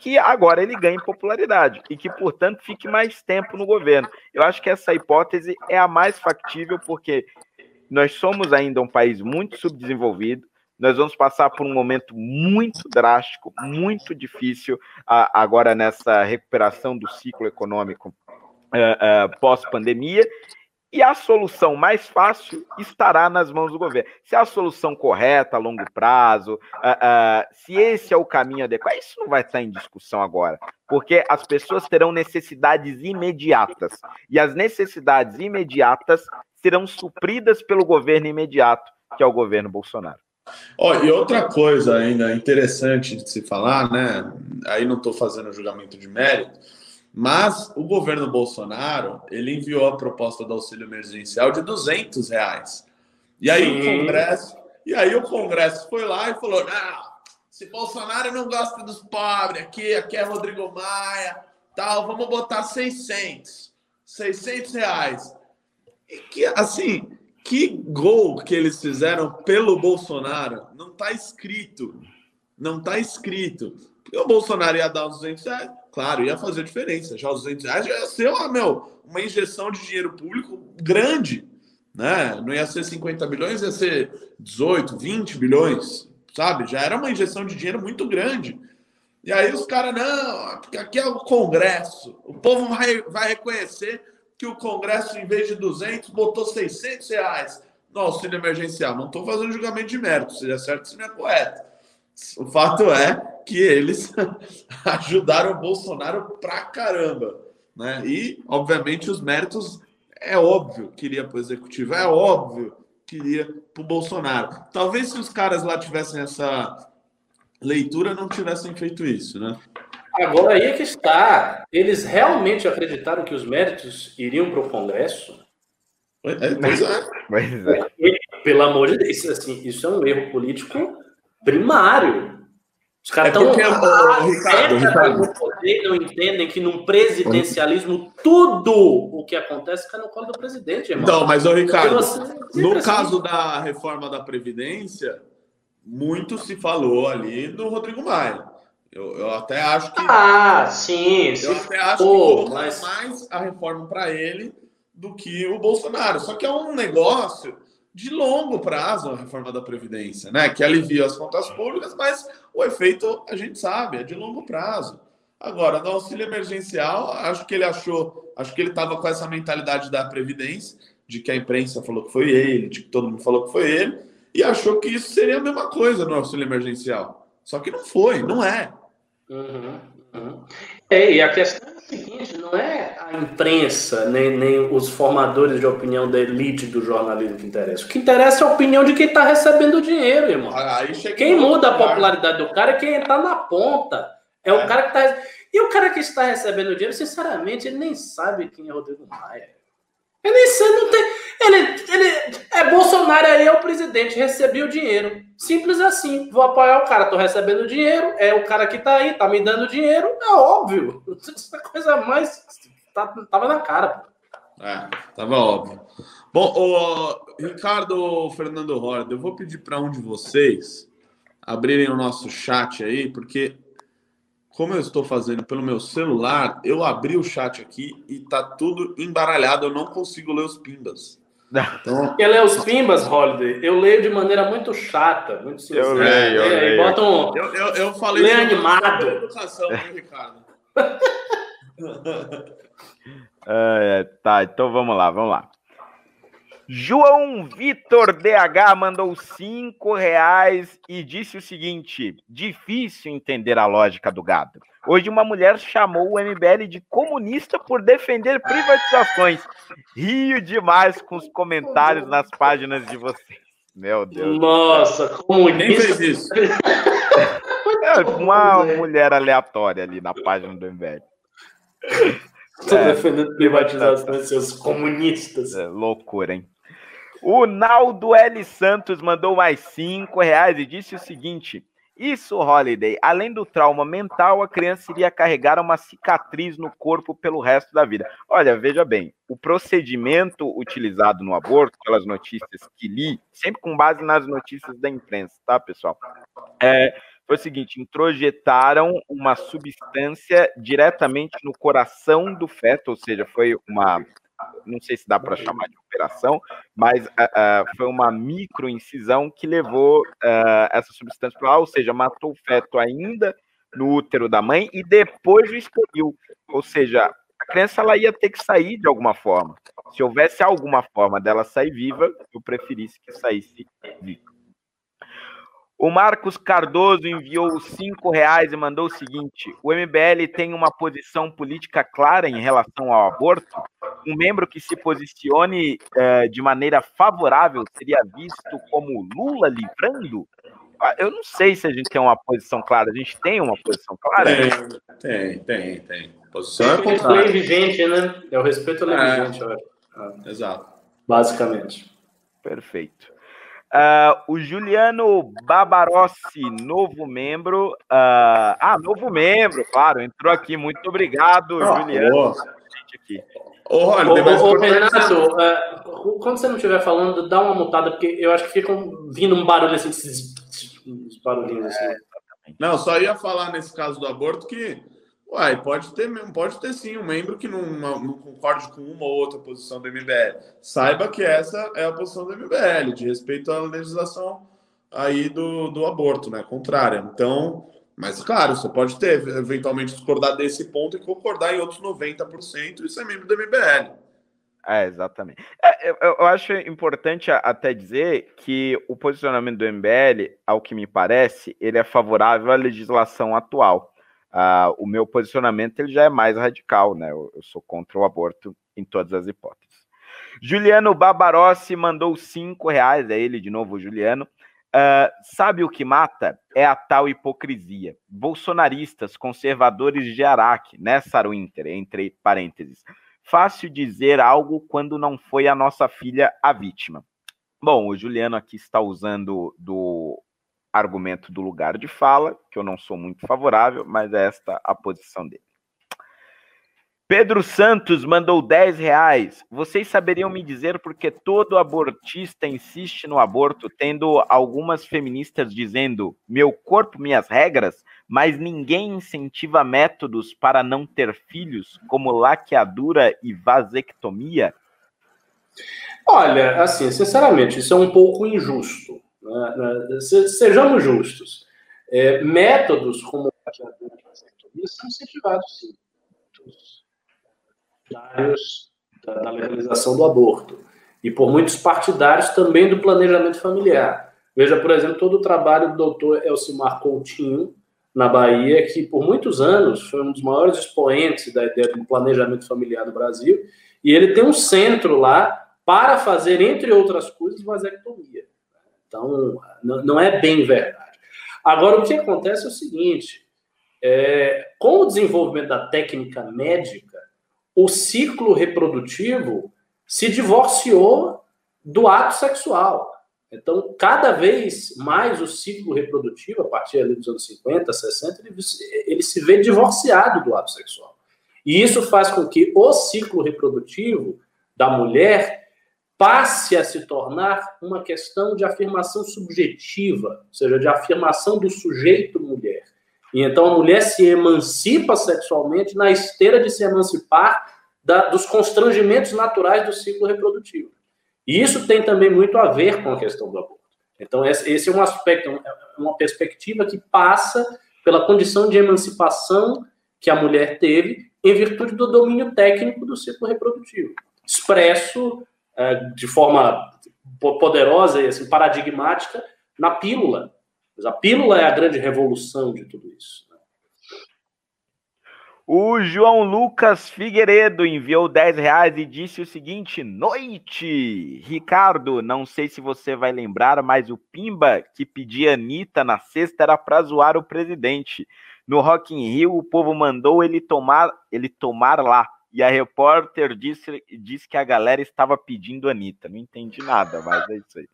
C: que agora ele ganhe popularidade e que, portanto, fique mais tempo no governo. Eu acho que essa hipótese é a mais factível, porque nós somos ainda um país muito subdesenvolvido, nós vamos passar por um momento muito drástico, muito difícil agora nessa recuperação do ciclo econômico uh, pós-pandemia, e a solução mais fácil estará nas mãos do governo. Se é a solução correta a longo prazo, uh, se esse é o caminho adequado, isso não vai estar em discussão agora, porque as pessoas terão necessidades imediatas e as necessidades imediatas serão supridas pelo governo imediato, que é o governo Bolsonaro.
A: Oh, e outra coisa ainda interessante de se falar, né? Aí não estou fazendo julgamento de mérito mas o governo Bolsonaro ele enviou a proposta do auxílio emergencial de 200 reais. E aí Sim. o Congresso, e aí o Congresso foi lá e falou: não, se Bolsonaro não gosta dos pobres, aqui, aqui é Rodrigo Maia, tal, vamos botar 600, 600 reais. E que assim, que gol que eles fizeram pelo Bolsonaro não está escrito, não está escrito. E o Bolsonaro ia dar os 200 reais, claro, ia fazer diferença. Já os 200 reais já ia ser uma, meu, uma injeção de dinheiro público grande. Né? Não ia ser 50 bilhões, ia ser 18, 20 bilhões, sabe? Já era uma injeção de dinheiro muito grande. E aí os caras, não, aqui é o Congresso. O povo vai, vai reconhecer que o Congresso, em vez de 200, botou 600 reais no auxílio emergencial. Não estou fazendo julgamento de mérito, se é certo, se não é correto. O fato é que eles ajudaram o Bolsonaro pra caramba. Né? E, obviamente, os méritos é óbvio que iria para o executivo, é óbvio que iria para o Bolsonaro. Talvez se os caras lá tivessem essa leitura, não tivessem feito isso, né?
B: Agora aí é que está. Eles realmente acreditaram que os méritos iriam para o Congresso?
A: É, pois é.
B: Pois é. Pelo amor de Deus, assim, isso é um erro político primário. Os caras estão. É ah, Ricardo, Ricardo. Poder, não entendem que num presidencialismo tudo o que acontece fica no colo do presidente, irmão.
A: Não, mas, ô, Ricardo, assim, no assim. caso da reforma da Previdência, muito se falou ali do Rodrigo Maia. Eu, eu até acho que.
B: Ah, sim.
A: Eu até acho pô, que mas... mais a reforma para ele do que o Bolsonaro. Só que é um negócio de longo prazo a reforma da Previdência, né? Que alivia as contas públicas, mas o efeito a gente sabe, é de longo prazo. Agora, no auxílio emergencial, acho que ele achou, acho que ele estava com essa mentalidade da Previdência, de que a imprensa falou que foi ele, de que todo mundo falou que foi ele, e achou que isso seria a mesma coisa no auxílio emergencial. Só que não foi, não é. Uhum.
B: Uhum. É, e a questão seguinte: não é a imprensa, nem, nem os formadores de opinião da elite do jornalismo que interessa. O que interessa é a opinião de quem está recebendo o dinheiro, irmão. quem muda a popularidade do cara é quem está na ponta. É, é, o cara que está. E o cara que está recebendo o dinheiro, sinceramente, ele nem sabe quem é Rodrigo Maia. Ele não tem. Ele, ele é Bolsonaro aí, é o presidente, recebi o dinheiro. Simples assim. Vou apoiar o cara, tô recebendo dinheiro, é o cara que tá aí, tá me dando dinheiro, é óbvio. Essa coisa mais. Tá, tava na cara.
A: É, tava óbvio. Bom, o Ricardo Fernando Horda, eu vou pedir para um de vocês abrirem o nosso chat aí, porque como eu estou fazendo pelo meu celular, eu abri o chat aqui e tá tudo embaralhado, eu não consigo ler os pimbas.
B: Então... Quer ler os pimbas, Holiday? Eu leio de maneira muito chata, muito sincera. Eu leio, eu leio. Bota um...
A: eu, eu, eu falei
B: Lê animado. Educação,
C: né, Ricardo? é, tá, então vamos lá, vamos lá. João Vitor DH mandou cinco reais e disse o seguinte: difícil entender a lógica do gado. Hoje uma mulher chamou o MBL de comunista por defender privatizações. Rio demais com os comentários nas páginas de vocês. Meu Deus.
B: Nossa, comunista. Quem fez
A: isso?
C: É, uma mulher aleatória ali na página do MBL.
B: Estou é, defendendo privatizações, seus comunistas.
C: É, loucura, hein? O Naldo L. Santos mandou mais cinco reais e disse o seguinte: Isso, Holiday, além do trauma mental, a criança iria carregar uma cicatriz no corpo pelo resto da vida. Olha, veja bem, o procedimento utilizado no aborto, pelas notícias que li, sempre com base nas notícias da imprensa, tá, pessoal? É, foi o seguinte: introjetaram uma substância diretamente no coração do feto, ou seja, foi uma não sei se dá para chamar de operação, mas uh, uh, foi uma microincisão que levou uh, essa substância para lá, ou seja, matou o feto ainda no útero da mãe e depois o expeliu. Ou seja, a criança ela ia ter que sair de alguma forma. Se houvesse alguma forma dela sair viva, eu preferisse que saísse viva. O Marcos Cardoso enviou cinco reais e mandou o seguinte: o MBL tem uma posição política clara em relação ao aborto. Um membro que se posicione uh, de maneira favorável seria visto como Lula livrando? Ah, eu não sei se a gente tem uma posição clara. A gente tem uma posição clara?
A: Tem, tem, tem. tem. Posição
B: é contrária. lei vigente, né? É o respeito à lei é. vigente, eu
A: acho. Exato.
B: Basicamente.
C: Perfeito. Uh, o Juliano Babarossi, novo membro. Uh, ah, novo membro, claro, entrou aqui. Muito obrigado, oh, Juliano.
B: Ô, ô, ô, Renato, uh, quando você não estiver falando, dá uma mutada, porque eu acho que fica vindo um barulho assim, uns
A: barulhinhos assim. É, não, só ia falar nesse caso do aborto que Uai, pode ter, pode ter sim um membro que não, não, concorde com uma ou outra posição do MBL. Saiba que essa é a posição do MBL, de respeito à legislação aí do, do aborto, né? Contrária. Então, mas claro, você pode ter, eventualmente, discordar desse ponto e concordar em outros 90%, isso é membro do MBL.
C: É, exatamente. É, eu, eu, acho importante até dizer que o posicionamento do MBL, ao que me parece, ele é favorável à legislação atual uh, o meu posicionamento ele já é mais radical, né? Eu, eu, sou contra o aborto em todas as hipóteses. Juliano Babarossi mandou cinco reais, é ele de novo, Juliano. Uh, sabe o que mata? É a tal hipocrisia. Bolsonaristas, conservadores de Araque, né, Sarwinter, entre parênteses. Fácil dizer algo quando não foi a nossa filha a vítima. Bom, o Juliano aqui está usando do argumento do lugar de fala, que eu não sou muito favorável, mas é esta a posição dele. Pedro Santos mandou 10 reais. Vocês saberiam me dizer por que todo abortista insiste no aborto, tendo algumas feministas dizendo meu corpo, minhas regras, mas ninguém incentiva métodos para não ter filhos, como laqueadura e vasectomia?
B: Olha, assim, sinceramente, isso é um pouco injusto. Né, né, sejamos justos. É, métodos como a vasectomia são incentivados, sim. Partidários da legalização do aborto. E por muitos partidários também do planejamento familiar. Veja, por exemplo, todo o trabalho do doutor Elcimar Coutinho na Bahia, que por muitos anos foi um dos maiores expoentes da ideia do planejamento familiar no Brasil, e ele tem um centro lá para fazer, entre outras coisas, vasectomia. Então, não é bem verdade. Agora, o que acontece é o seguinte: é, com o desenvolvimento da técnica médica, o ciclo reprodutivo se divorciou do ato sexual. Então, cada vez mais o ciclo reprodutivo, a partir dos anos 50, 60, ele, ele se vê divorciado do ato sexual. E isso faz com que o ciclo reprodutivo da mulher passe a se tornar uma questão de afirmação subjetiva, ou seja, de afirmação do sujeito mulher. E então a mulher se emancipa sexualmente na esteira de se emancipar da, dos constrangimentos naturais do ciclo reprodutivo. E isso tem também muito a ver com a questão do aborto. Então, esse é um aspecto, é uma perspectiva que passa pela condição de emancipação que a mulher teve em virtude do domínio técnico do ciclo reprodutivo, expresso é, de forma poderosa e assim, paradigmática na pílula. Mas a pílula é a grande revolução de tudo isso.
C: O João Lucas Figueiredo enviou 10 reais e disse o seguinte: Noite! Ricardo, não sei se você vai lembrar, mas o Pimba que pedia Anitta na sexta era para zoar o presidente. No Rock in Rio, o povo mandou ele tomar, ele tomar lá. E a repórter disse, disse que a galera estava pedindo Anitta. Não entendi nada, mas é isso aí.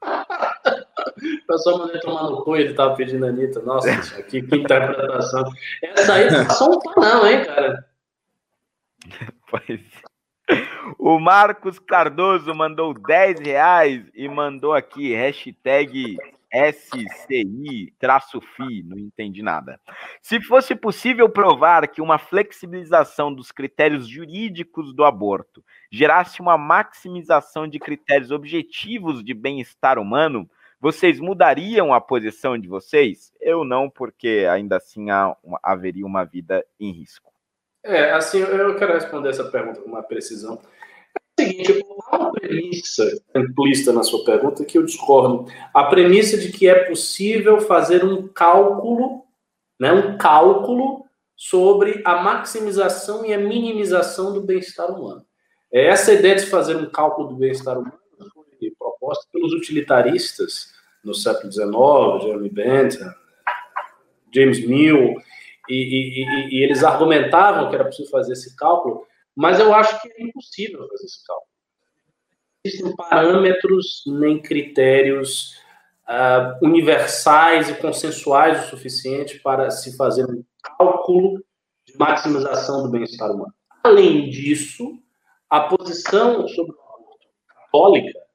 B: O pessoal mandou tomar no cu, ele tava pedindo Anitta. Nossa, que, que interpretação. Essa aí não passou um não, hein, cara?
C: Pois o Marcos Cardoso mandou 10 reais e mandou aqui hashtag SCI-FI, não entendi nada. Se fosse possível provar que uma flexibilização dos critérios jurídicos do aborto gerasse uma maximização de critérios objetivos de bem-estar humano, vocês mudariam a posição de vocês? Eu não, porque ainda assim há, haveria uma vida em risco.
B: É, assim, eu quero responder essa pergunta com uma precisão. Seguinte, há uma premissa implícita na sua pergunta que eu discordo. A premissa de que é possível fazer um cálculo, né, um cálculo sobre a maximização e a minimização do bem-estar humano. É essa ideia de fazer um cálculo do bem-estar humano proposta pelos utilitaristas no século XIX, Jeremy Bentham, James Mill, e, e, e, eles argumentavam que era possível fazer esse cálculo, mas eu acho que é impossível fazer esse cálculo. Existem parâmetros nem critérios uh, universais e consensuais o suficiente para se fazer um cálculo de maximização do bem-estar humano. Além disso, a posição sobre o aborto católica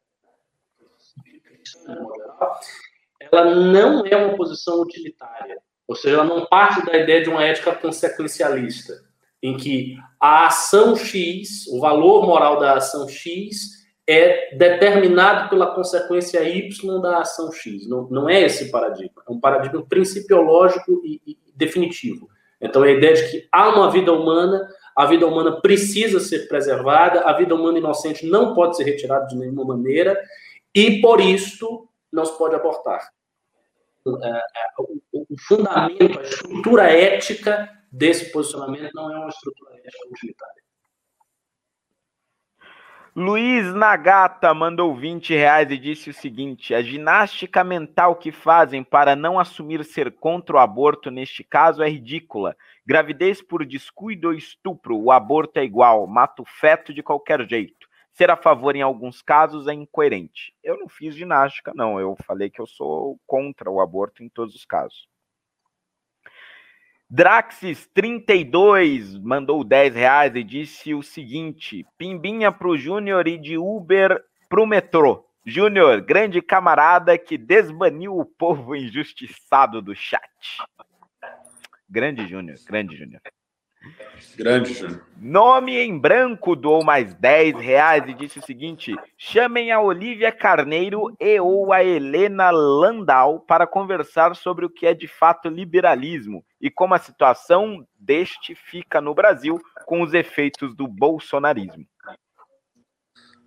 B: ela não é uma posição utilitária. Ou seja, ela não parte da ideia de uma ética consequencialista, em que a ação X, o valor moral da ação X, é determinado pela consequência Y da ação X. Não, não é esse paradigma. É um paradigma principiológico e, e definitivo. Então, é a ideia de que há uma vida humana, a vida humana precisa ser preservada, a vida humana inocente não pode ser retirada de nenhuma maneira, e por isso não se pode abortar. É, é, o, fundamento, a estrutura ética desse posicionamento não é uma estrutura ética utilitária.
C: Luiz Nagata mandou 20 reais e disse o seguinte: a ginástica mental que fazem para não assumir ser contra o aborto neste caso é ridícula. Gravidez por descuido ou estupro, o aborto é igual, mata o feto de qualquer jeito. Ser a favor em alguns casos é incoerente. Eu não fiz ginástica, não. Eu falei que eu sou contra o aborto em todos os casos. Draxis32 mandou 10 reais e disse o seguinte: Pimbinha pro Júnior e de Uber pro metrô. Júnior, grande camarada que desbaniu o povo injustiçado do chat. Grande Júnior, grande Júnior.
A: Grande, Júnior.
C: Nome em branco doou mais 10 reais e disse o seguinte: chamem a Olivia Carneiro e ou a Helena Landau para conversar sobre o que é de fato liberalismo e como a situação deste fica no Brasil com os efeitos do bolsonarismo.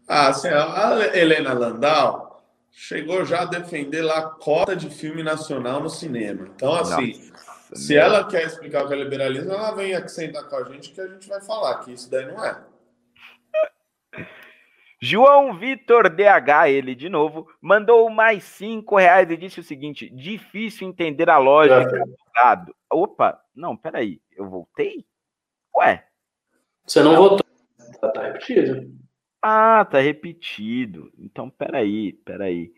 A: Ah, assim, a Helena Landau chegou já a defender lá a cota de filme nacional no cinema. Então, assim. Nossa Se ela quer explicar o que é liberalismo, ela vem aqui sentar com a gente que a gente vai falar que isso daí não é.
C: João Vitor DH, ele de novo, mandou mais cinco reais e disse o seguinte: difícil entender a lógica do dado. Opa, não, peraí, eu voltei? Ué.
B: Você não, não. votou. Tá, tá repetido.
C: Ah, tá repetido. Então, peraí, peraí.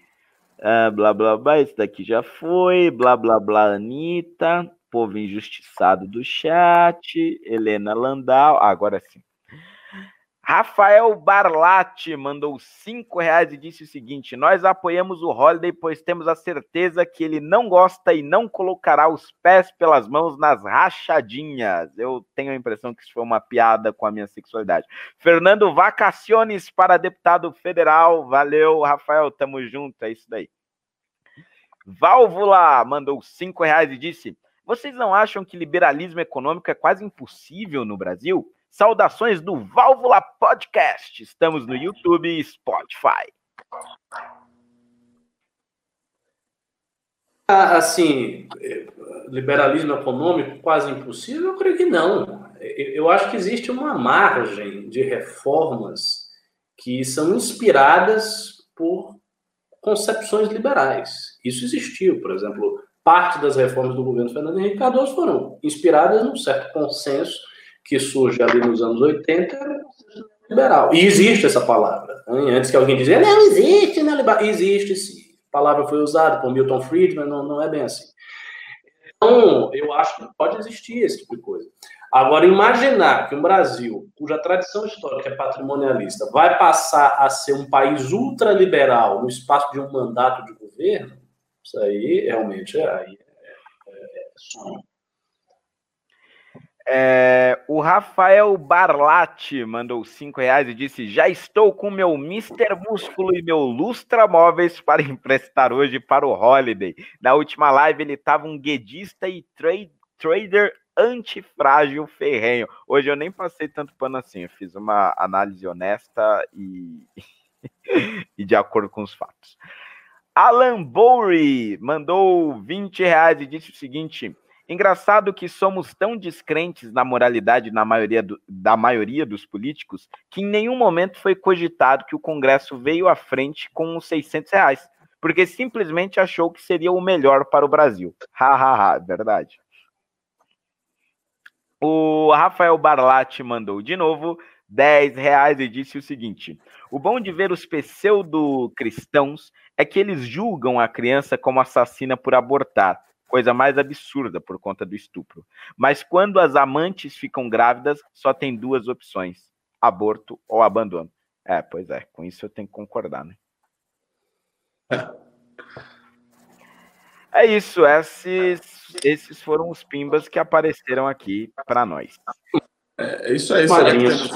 C: Uh, blá blá blá, esse daqui já foi. Blá blá blá, Anitta. Povo injustiçado do chat. Helena Landau. Ah, agora sim. Rafael Barlatti mandou cinco reais e disse o seguinte: Nós apoiamos o Holiday, pois temos a certeza que ele não gosta e não colocará os pés pelas mãos nas rachadinhas. Eu tenho a impressão que isso foi uma piada com a minha sexualidade. Fernando Vacaciones para deputado federal. Valeu, Rafael, tamo junto, é isso daí. Válvula mandou cinco reais e disse: Vocês não acham que liberalismo econômico é quase impossível no Brasil? Saudações do Válvula Podcast. Estamos no YouTube e Spotify.
B: Ah, assim, liberalismo econômico quase impossível? Eu creio que não. Eu acho que existe uma margem de reformas que são inspiradas por concepções liberais. Isso existiu, por exemplo, parte das reformas do governo Fernando Henrique Cardoso foram inspiradas num certo consenso que surge ali nos anos 80 liberal. E existe essa palavra. Né? Antes que alguém dizia, não existe, não é liberal. Existe sim. A palavra foi usada por Milton Friedman, não, não é bem assim. Então, eu acho que pode existir esse tipo de coisa. Agora, imaginar que um Brasil, cuja tradição histórica é patrimonialista, vai passar a ser um país ultraliberal no espaço de um mandato de governo, isso aí realmente é, é, é, é sonho.
C: É, o Rafael Barlatti mandou cinco reais e disse: Já estou com meu Mister Músculo e meu Lustra Móveis para emprestar hoje para o Holiday. Na última live ele estava um guedista e trade, trader antifrágil ferrenho. Hoje eu nem passei tanto pano assim, eu fiz uma análise honesta e, e de acordo com os fatos. Alan Bowery mandou 20 reais e disse o seguinte: Engraçado que somos tão descrentes na moralidade na maioria do, da maioria dos políticos que em nenhum momento foi cogitado que o Congresso veio à frente com os 600 reais, porque simplesmente achou que seria o melhor para o Brasil. Ha, ha, ha, verdade. O Rafael Barlatti mandou de novo 10 reais e disse o seguinte: O bom de ver os pseudo-cristãos é que eles julgam a criança como assassina por abortar, coisa mais absurda por conta do estupro. Mas quando as amantes ficam grávidas, só tem duas opções: aborto ou abandono. É, pois é, com isso eu tenho que concordar, né? É isso, esses, esses foram os pimbas que apareceram aqui para nós.
A: É, é isso aí, será que temos,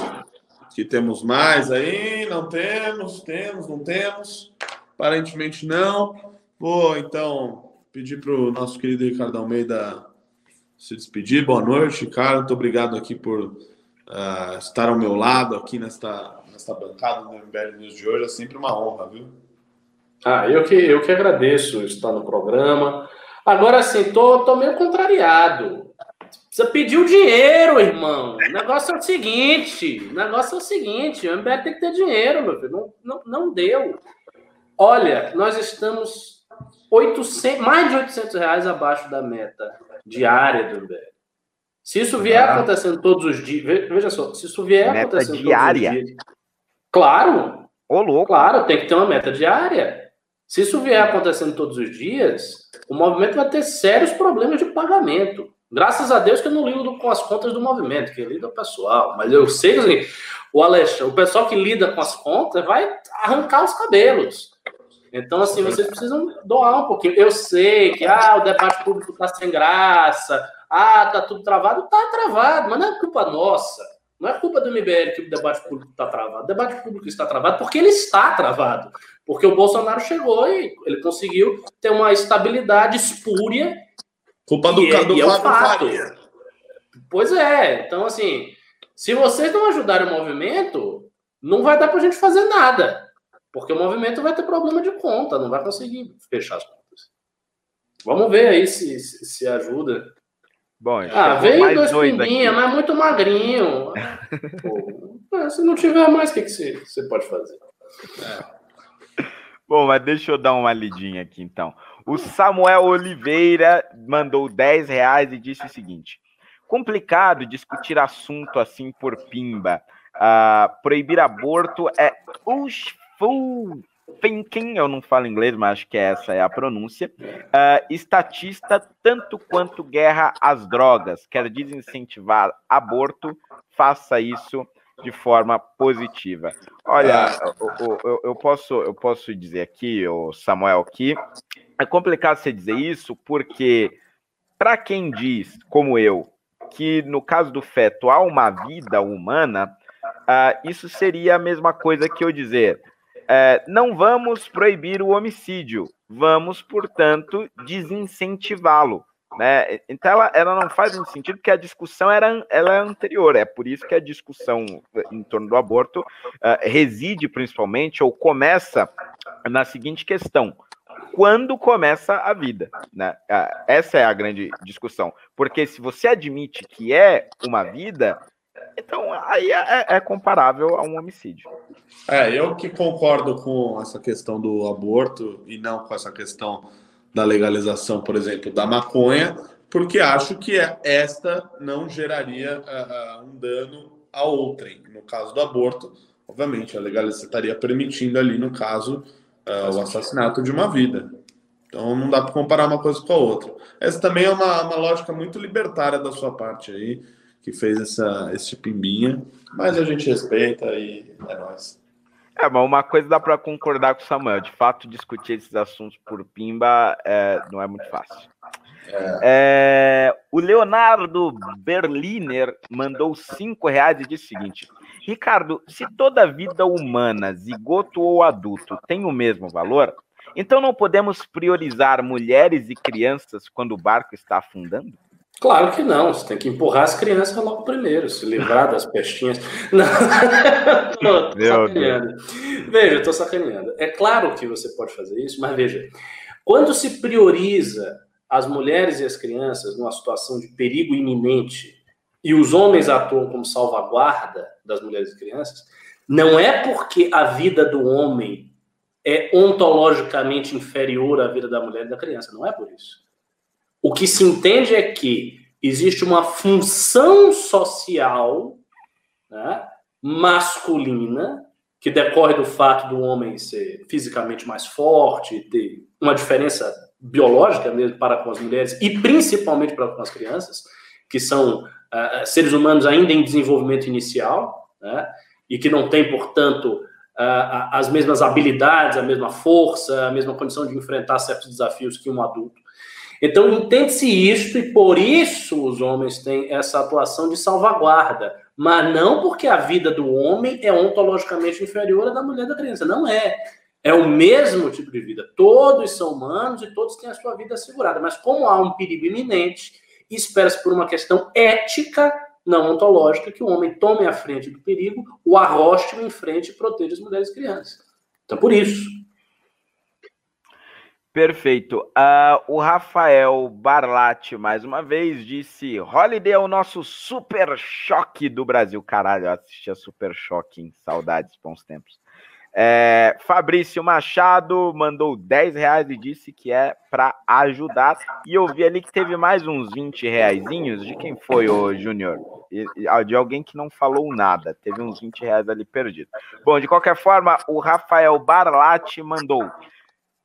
A: que temos mais aí? Não temos, temos, não temos. Aparentemente não. Vou então pedir para o nosso querido Ricardo Almeida se despedir. Boa noite, cara. Muito obrigado aqui por uh, estar ao meu lado aqui nesta, nesta bancada do MBL News de hoje. É sempre uma honra, viu?
B: Ah, eu que, eu que agradeço estar no programa. Agora sim, tô, tô meio contrariado. Você pediu dinheiro, irmão. O negócio é o seguinte: o negócio é o seguinte, o MBL tem que ter dinheiro, meu filho. Não, não, não deu. Olha, nós estamos 800, mais de 800 reais abaixo da meta diária do MBL. Se isso vier ah. acontecendo todos os dias, veja só, se isso vier meta acontecendo diária. todos os dias. Claro.
C: Ô, louco.
B: Claro, tem que ter uma meta diária. Se isso vier acontecendo todos os dias, o movimento vai ter sérios problemas de pagamento. Graças a Deus que eu não lido com as contas do movimento, que lida o pessoal. Mas eu sei que assim, o Alexandre, o pessoal que lida com as contas vai arrancar os cabelos. Então, assim, vocês precisam doar um pouquinho. Eu sei que ah, o debate público está sem graça, ah, tá tudo travado. Tá travado, mas não é culpa nossa. Não é culpa do MBL que o debate público está travado. O debate público está travado porque ele está travado. Porque o Bolsonaro chegou e ele conseguiu ter uma estabilidade espúria.
A: Culpa do, é, do é Fábio Faria.
B: Pois é. Então, assim, se vocês não ajudarem o movimento, não vai dar para a gente fazer nada. Porque o movimento vai ter problema de conta, não vai conseguir fechar as contas. Vamos ver aí se, se, se ajuda. Bom, ah, veio dois, pimbinha, mas muito magrinho. Pô, se não tiver mais, o que, que você, você pode fazer?
C: É. Bom, mas deixa eu dar uma lidinha aqui então. O Samuel Oliveira mandou 10 reais e disse o seguinte: complicado discutir assunto assim por pimba. Uh, proibir aborto é wishful thinking, eu não falo inglês, mas acho que essa é a pronúncia. Uh, estatista, tanto quanto guerra às drogas, quer desincentivar aborto, faça isso de forma positiva. Olha, eu, eu, eu, posso, eu posso dizer aqui, o Samuel, que é complicado você dizer isso, porque para quem diz, como eu, que no caso do feto há uma vida humana, uh, isso seria a mesma coisa que eu dizer. Uh, não vamos proibir o homicídio, vamos, portanto, desincentivá-lo. Né? Então ela, ela não faz muito sentido porque a discussão era, ela é anterior, é por isso que a discussão em torno do aborto uh, reside principalmente ou começa na seguinte questão: quando começa a vida. Né? Essa é a grande discussão. Porque se você admite que é uma vida, então aí é, é comparável a um homicídio.
A: É, eu que concordo com essa questão do aborto e não com essa questão da legalização, por exemplo, da maconha, porque acho que esta não geraria uh, um dano a outrem. No caso do aborto, obviamente, a legalização estaria permitindo ali, no caso, uh, o assassinato de uma vida. Então não dá para comparar uma coisa com a outra. Essa também é uma, uma lógica muito libertária da sua parte aí, que fez essa, esse pimbinha, mas a gente respeita e é nóis.
C: É, mas uma coisa dá para concordar com o Samuel, de fato, discutir esses assuntos por pimba é, não é muito fácil. É. É, o Leonardo Berliner mandou cinco reais e disse o seguinte: Ricardo, se toda vida humana, zigoto ou adulto, tem o mesmo valor, então não podemos priorizar mulheres e crianças quando o barco está afundando?
B: Claro que não, você tem que empurrar as crianças logo primeiro, se livrar das pestinhas. Não, tô, tô sacaneando. Veja, tô sacaneando. É claro que você pode fazer isso, mas veja, quando se prioriza as mulheres e as crianças numa situação de perigo iminente e os homens atuam como salvaguarda das mulheres e crianças, não é porque a vida do homem é ontologicamente inferior à vida da mulher e da criança, não é por isso. O que se entende é que existe uma função social né, masculina que decorre do fato do homem ser fisicamente mais forte, ter uma diferença biológica mesmo para com as mulheres e principalmente para com as crianças, que são uh, seres humanos ainda em desenvolvimento inicial, né, e que não têm, portanto, uh, as mesmas habilidades, a mesma força, a mesma condição de enfrentar certos desafios que um adulto. Então, entende-se isto e por isso os homens têm essa atuação de salvaguarda, mas não porque a vida do homem é ontologicamente inferior à da mulher da criança. Não é. É o mesmo tipo de vida. Todos são humanos e todos têm a sua vida assegurada. Mas como há um perigo iminente, espera-se por uma questão ética, não ontológica, que o homem tome a frente do perigo, o arroste em frente e proteja as mulheres e crianças. Então, por isso,
C: Perfeito. Uh, o Rafael Barlatti, mais uma vez, disse: Holiday é o nosso super choque do Brasil. Caralho, eu assistia Super Choque em saudades, bons tempos. É, Fabrício Machado mandou 10 reais e disse que é para ajudar. E eu vi ali que teve mais uns 20 reais. De quem foi, o Júnior? De alguém que não falou nada. Teve uns 20 reais ali perdido. Bom, de qualquer forma, o Rafael Barlatti mandou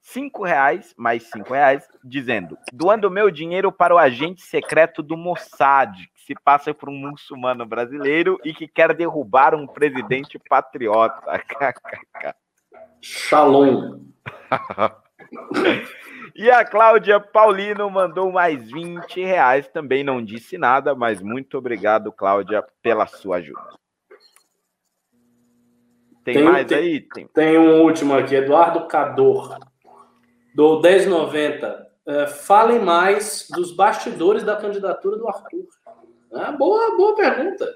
C: cinco reais, mais cinco reais, dizendo: doando meu dinheiro para o agente secreto do Mossad, que se passa por um muçulmano brasileiro e que quer derrubar um presidente patriota.
B: Shalom.
C: e a Cláudia Paulino mandou mais 20 reais, também não disse nada, mas muito obrigado, Cláudia, pela sua ajuda. Tem, tem mais
B: tem,
C: aí?
B: Tem. tem um último aqui, Eduardo Cador do 1090. É, falem mais dos bastidores da candidatura do Arthur. É, boa, boa pergunta.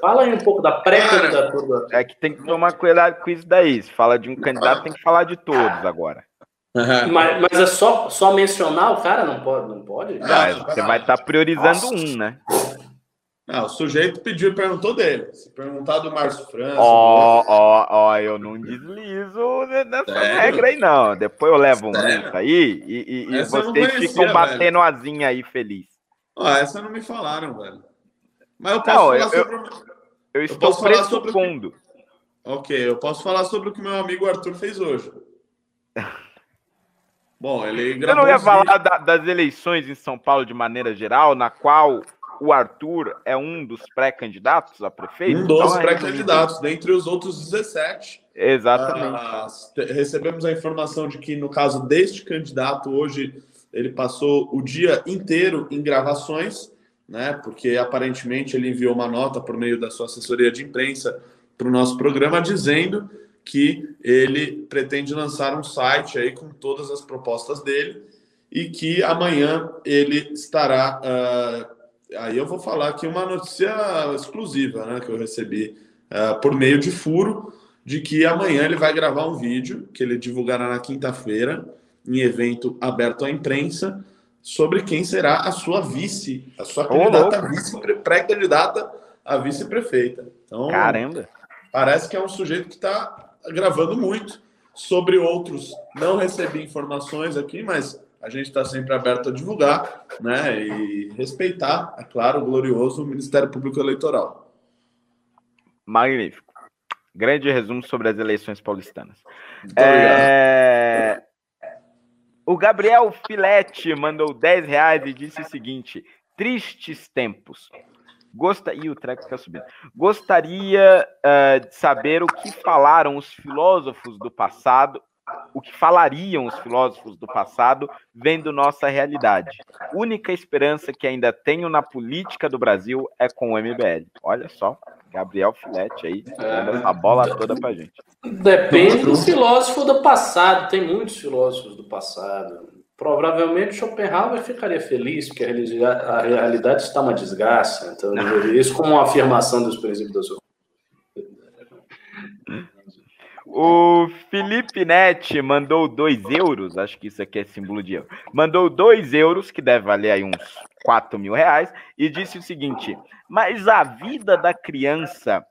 B: Fala aí um pouco da pré-candidatura do Arthur.
C: É que tem que tomar cuidado com isso daí. Se fala de um candidato, tem que falar de todos agora.
B: mas, mas, é só, só mencionar o cara? Não pode? Não pode?
C: Ah, você vai estar tá priorizando Nossa. um, né?
A: Não, o sujeito pediu e perguntou dele. Se perguntar do Márcio França.
C: Ó, ó, ó, eu não deslizo nessa Sério? regra aí, não. Depois eu levo um link aí e, e, e vocês conhecia, ficam batendo velho. asinha aí feliz.
A: Ó, essa não me falaram, velho. Mas eu posso não, falar
C: eu,
A: sobre.
C: Eu, eu estou eu pressupondo.
A: Sobre... Ok, eu posso falar sobre o que meu amigo Arthur fez hoje. Bom, ele
C: gravou. Eu não ia falar da, das eleições em São Paulo de maneira geral, na qual o Arthur é um dos pré-candidatos a prefeito?
A: Um dos então, pré-candidatos, dentre os outros 17.
C: Exatamente.
A: Ah, recebemos a informação de que, no caso deste candidato, hoje ele passou o dia inteiro em gravações, né? Porque aparentemente ele enviou uma nota por meio da sua assessoria de imprensa para o nosso programa dizendo que ele pretende lançar um site aí com todas as propostas dele e que amanhã ele estará uh, aí eu vou falar aqui uma notícia exclusiva né, que eu recebi uh, por meio de furo, de que amanhã ele vai gravar um vídeo que ele divulgará na quinta-feira, em evento aberto à imprensa, sobre quem será a sua vice, a sua candidata vice, pré-candidata a vice-prefeita.
C: Então, Caramba!
A: Parece que é um sujeito que está gravando muito. Sobre outros, não recebi informações aqui, mas a gente está sempre aberto a divulgar né, e respeitar, é claro, o glorioso Ministério Público Eleitoral.
C: Magnífico. Grande resumo sobre as eleições paulistanas. É... O Gabriel Filete mandou 10 reais e disse o seguinte: tristes tempos. Gosta... Ih, o treco está subindo. Gostaria uh, de saber o que falaram os filósofos do passado o que falariam os filósofos do passado vendo nossa realidade. Única esperança que ainda tenho na política do Brasil é com o MBL. Olha só, Gabriel Filete aí, dando essa bola toda pra gente.
B: Depende do filósofo do passado, tem muitos filósofos do passado. Provavelmente Schopenhauer ficaria feliz, porque a, realidade está uma desgraça. Então, isso como uma afirmação dos princípios da sua
C: O Felipe Net mandou 2 euros, acho que isso aqui é símbolo de euro. Mandou 2 euros, que deve valer aí uns 4 mil reais, e disse o seguinte: Mas a vida da criança,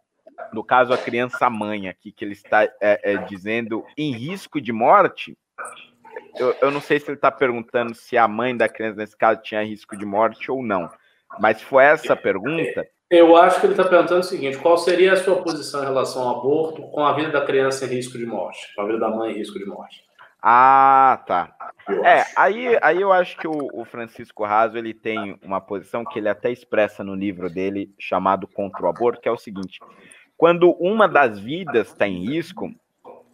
C: no caso a criança mãe aqui, que ele está é, é, dizendo em risco de morte, eu, eu não sei se ele está perguntando se a mãe da criança, nesse caso, tinha risco de morte ou não. Mas foi essa pergunta.
B: Eu acho que ele está perguntando o seguinte: qual seria a sua posição em relação ao aborto com a vida da criança em risco de morte, com a vida da mãe em risco de morte?
C: Ah, tá. é, aí, aí eu acho que o, o, Francisco Raso ele tem uma posição que ele até expressa no livro dele chamado Contra o Aborto, que é o seguinte: quando uma das vidas está em risco,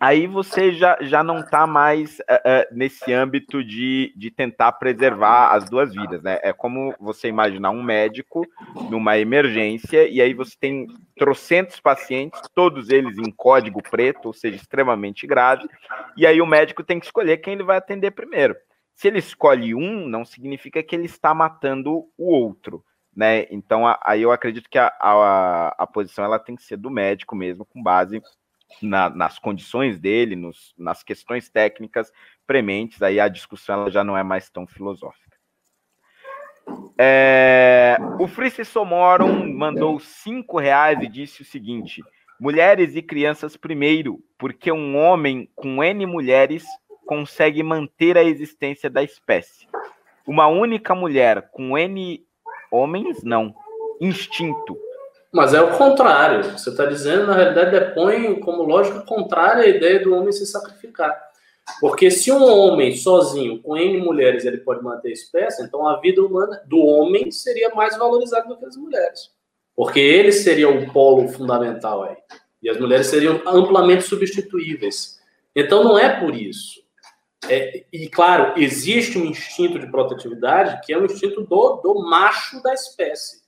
C: aí você já, já não está mais uh, uh, nesse âmbito de, de tentar preservar as duas vidas, né? É como você imaginar um médico numa emergência e aí você tem trocentos pacientes, todos eles em código preto, ou seja, extremamente grave, e aí o médico tem que escolher quem ele vai atender primeiro. Se ele escolhe um, não significa que ele está matando o outro. Né? Então, aí eu acredito que a, a, a posição ela tem que ser do médico mesmo, com base na, nas condições dele, nos, nas questões técnicas prementes, aí a discussão já não é mais tão filosófica. É, o Frice Somoron mandou cinco reais e disse o seguinte: mulheres e crianças primeiro, porque um homem com N mulheres consegue manter a existência da espécie. Uma única mulher com N homens, não. Instinto
B: mas é o contrário. Você está dizendo, na realidade, depõe como lógica contrária a ideia do homem se sacrificar. Porque se um homem sozinho, com N mulheres, ele pode manter a espécie, então a vida humana do homem seria mais valorizada do que as mulheres. Porque ele seria o polo fundamental aí. E as mulheres seriam amplamente substituíveis. Então não é por isso. É, e claro, existe um instinto de protetividade que é o instinto do, do macho da espécie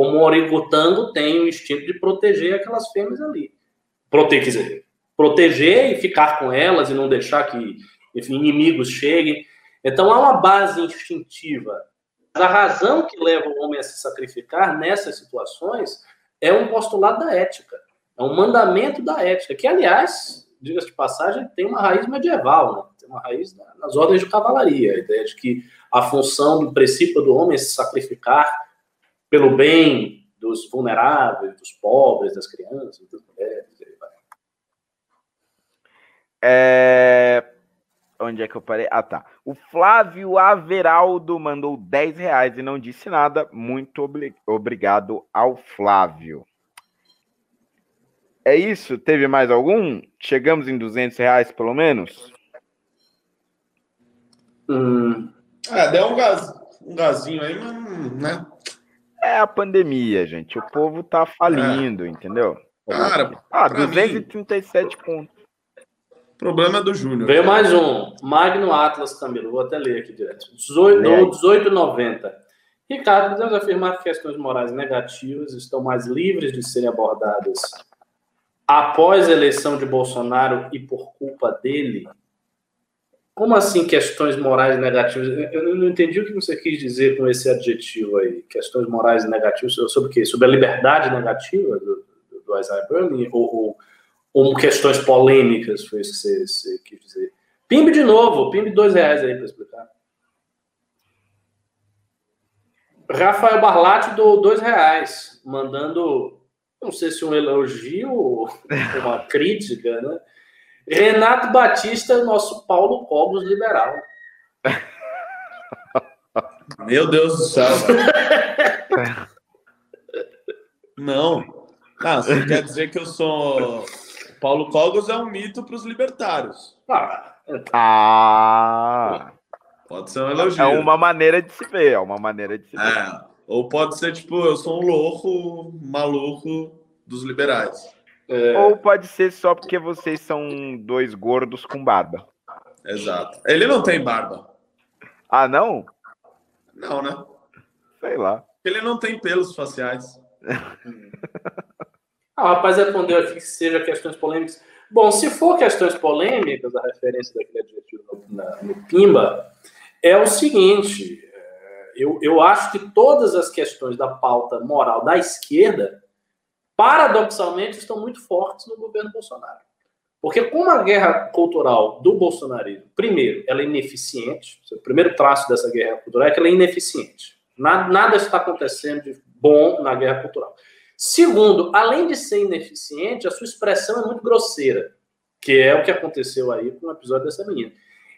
B: como o orangotango tem o instinto de proteger aquelas fêmeas ali. Quer dizer, proteger e ficar com elas e não deixar que enfim, inimigos cheguem. Então há uma base instintiva. A razão que leva o homem a se sacrificar nessas situações é um postulado da ética, é um mandamento da ética, que, aliás, diga-se de passagem, tem uma raiz medieval. Né? tem uma raiz nas ordens de cavalaria, a ideia de que a função do princípio do homem é se sacrificar pelo bem dos vulneráveis, dos pobres, das crianças, das mulheres.
C: É... Onde é que eu parei? Ah, tá. O Flávio Averaldo mandou 10 reais e não disse nada. Muito obli... obrigado ao Flávio. É isso? Teve mais algum? Chegamos em 200 reais, pelo menos?
A: Hum. É, deu um, gás, um gazinho aí, mas, né?
C: É a pandemia, gente. O povo tá falindo, é. entendeu?
A: Cara,
C: ah, 237 mim... pontos.
A: Problema do Júnior.
B: Veio mais um. Magno Atlas Camilo. Vou até ler aqui direto. 1890. Ricardo, podemos afirmar que questões morais negativas estão mais livres de serem abordadas após a eleição de Bolsonaro e por culpa dele? Como assim questões morais negativas? Eu não entendi o que você quis dizer com esse adjetivo aí. Questões morais negativas sobre o quê? Sobre a liberdade negativa do, do, Isaiah Berlin? Ou, ou, ou, questões polêmicas? Foi isso que você, você quis dizer. Pimbe de novo. Pimbe dois reais aí para explicar. Rafael Barlatti do dois reais, mandando não sei se um elogio ou uma crítica, né? Renato Batista é o nosso Paulo Cobos liberal.
A: Meu Deus do céu. Não. Ah, você quer dizer que eu sou. Paulo Cogos é um mito para os libertários.
C: Ah. ah.
A: Pode ser um elogio.
C: É uma maneira de se ver, é uma maneira de se ver. É.
A: Ou pode ser tipo, eu sou um louco, maluco dos liberais.
C: É... Ou pode ser só porque vocês são dois gordos com barba.
A: Exato. Ele não tem barba.
C: Ah, não?
A: Não, né?
C: Sei lá.
B: Ele
A: não tem pelos faciais.
B: ah, o rapaz respondeu aqui que seja questões polêmicas. Bom, se for questões polêmicas, a referência daquele adjetivo no, no Pimba, é o seguinte: é, eu, eu acho que todas as questões da pauta moral da esquerda paradoxalmente, estão muito fortes no governo Bolsonaro. Porque como a guerra cultural do bolsonarismo, primeiro, ela é ineficiente, o primeiro traço dessa guerra cultural é que ela é ineficiente. Nada, nada está acontecendo de bom na guerra cultural. Segundo, além de ser ineficiente, a sua expressão é muito grosseira, que é o que aconteceu aí com o episódio dessa menina.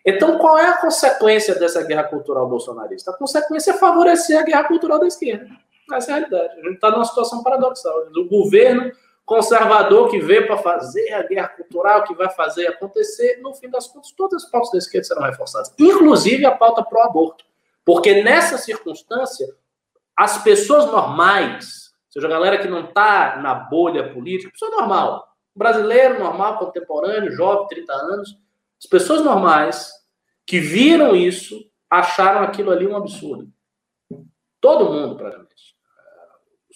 B: Então, qual é a consequência dessa guerra cultural bolsonarista? A consequência é favorecer a guerra cultural da esquerda. Essa é a realidade. A gente está numa situação paradoxal. O governo conservador que veio para fazer a guerra cultural, que vai fazer acontecer, no fim das contas, todas as pautas da esquerda serão reforçadas, inclusive a pauta pró-aborto. Porque nessa circunstância, as pessoas normais, seja a galera que não está na bolha política, pessoa normal, brasileiro normal, contemporâneo, jovem, 30 anos, as pessoas normais que viram isso acharam aquilo ali um absurdo. Todo mundo, praticamente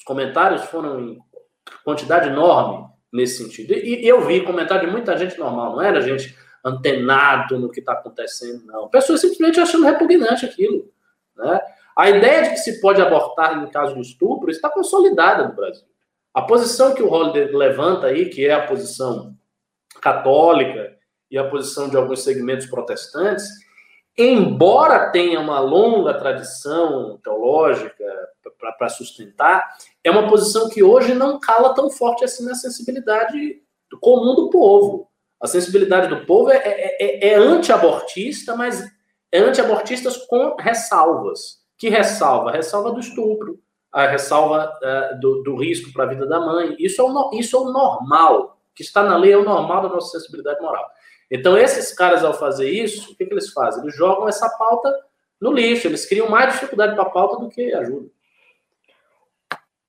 B: comentários foram em quantidade enorme nesse sentido. E, e eu vi comentário de muita gente normal, não era gente antenado no que está acontecendo, não. Pessoas simplesmente achando repugnante aquilo. Né? A ideia de que se pode abortar em caso de estupro está consolidada no Brasil. A posição que o Holliday levanta aí, que é a posição católica e a posição de alguns segmentos protestantes, embora tenha uma longa tradição teológica para sustentar, é uma posição que hoje não cala tão forte assim na sensibilidade comum do povo. A sensibilidade do povo é, é, é, é anti-abortista, mas é anti-abortistas com ressalvas. Que ressalva? A ressalva do estupro, a ressalva uh, do, do, risco para a vida da mãe. Isso é, o, isso é o normal. que está na lei é o normal da nossa sensibilidade moral. Então, esses caras, ao fazer isso, o que, que eles fazem? Eles jogam essa pauta no lixo, eles criam mais dificuldade para a pauta do que ajuda.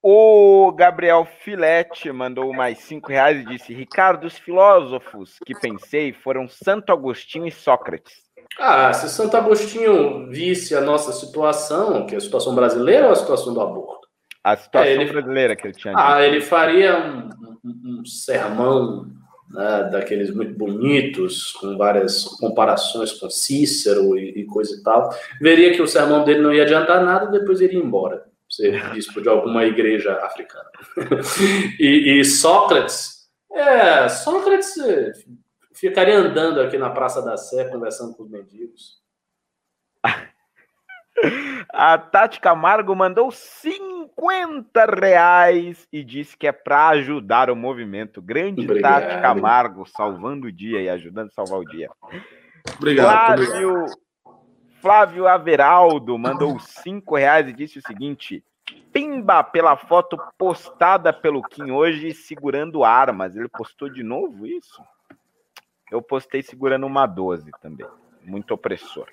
C: O Gabriel Filete mandou mais cinco reais e disse: Ricardo, os filósofos que pensei foram Santo Agostinho e Sócrates.
B: Ah, se Santo Agostinho visse a nossa situação, que é a situação brasileira ou a situação do aborto?
C: A situação é, ele... brasileira que ele tinha.
B: Ah, ele faria um, um, um sermão né, daqueles muito bonitos, com várias comparações com Cícero e, e, coisa e tal, veria que o sermão dele não ia adiantar nada, depois iria embora, ser bispo de alguma igreja africana. e, e, Sócrates, é, Sócrates ficaria andando aqui na Praça da Sé conversando com os mendigos.
C: A Tati Camargo mandou 50 reais e disse que é para ajudar o movimento. Grande Obrigado. Tati Camargo, salvando o dia e ajudando a salvar o dia. Obrigado. Flávio, Flávio Averaldo mandou 5 reais e disse o seguinte: Pimba pela foto postada pelo Kim hoje segurando armas. Ele postou de novo isso? Eu postei segurando uma 12 também. Muito opressor.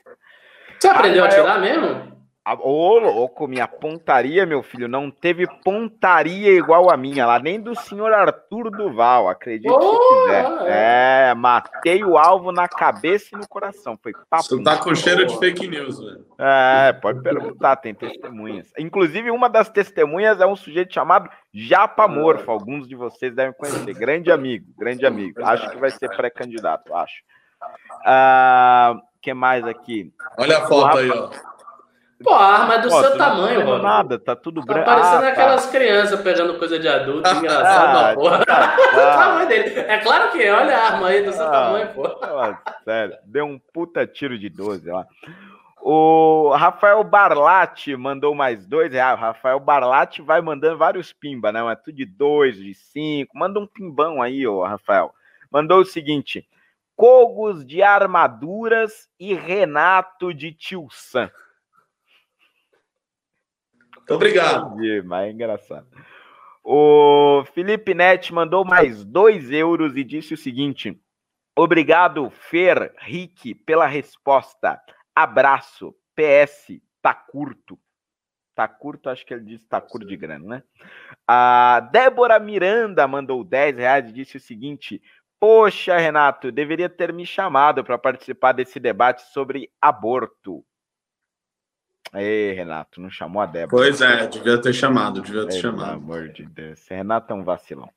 B: Você aprendeu a tirar mesmo?
C: Ô, louco, minha pontaria, meu filho, não teve pontaria igual a minha lá, nem do senhor Arthur Duval, acredite oh, se quiser. É. é, matei o alvo na cabeça e no coração. Foi
A: papo. Você tá com cheiro de fake news, velho.
C: É, pode perguntar, tem testemunhas. Inclusive, uma das testemunhas é um sujeito chamado Japa Morfo. Alguns de vocês devem conhecer. Grande amigo, grande amigo. Acho que vai ser pré-candidato, acho. Ah, que mais aqui?
A: Olha a foto aí, ó.
B: Pô, a arma é do Pô, seu tamanho,
C: mano. nada, tá tudo
B: branco. Tá parecendo ah, aquelas tá. crianças pegando coisa de adulto, engraçado, ah, porra. Tá, tá. o tamanho dele. É claro que é, olha a arma aí do seu ah, tamanho, pô.
C: Sério, deu um puta tiro de 12 lá. O Rafael Barlatti mandou mais dois reais. O Rafael Barlatti vai mandando vários pimba, né? Mas tudo de dois, de cinco. Manda um pimbão aí, ô Rafael. Mandou o seguinte: Cogos de armaduras e Renato de Tio Sam.
A: Obrigado.
C: Mas é engraçado. O Felipe Net mandou mais dois euros e disse o seguinte: Obrigado, Fer Rick, pela resposta. Abraço. PS, tá curto. Tá curto, acho que ele disse tá curto de grana, né? A Débora Miranda mandou 10 reais e disse o seguinte: Poxa, Renato, deveria ter me chamado para participar desse debate sobre aborto. Ei, Renato, não chamou a Débora.
A: Pois é, devia ter chamado, devia ter Ei, chamado.
C: Pelo amor de Deus, esse Renato é um vacilão.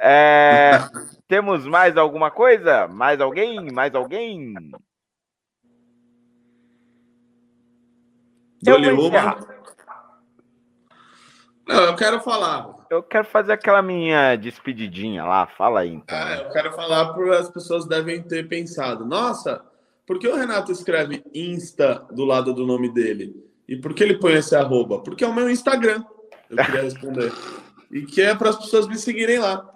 C: É, temos mais alguma coisa? Mais alguém? Mais alguém?
A: Dole uma. Não, eu quero falar.
C: Eu quero fazer aquela minha despedidinha lá. Fala aí, então.
A: É, eu quero falar porque as pessoas devem ter pensado. Nossa, por que o Renato escreve Insta do lado do nome dele? E por que ele põe esse arroba? Porque é o meu Instagram. Eu queria responder. e que é para as pessoas me seguirem lá.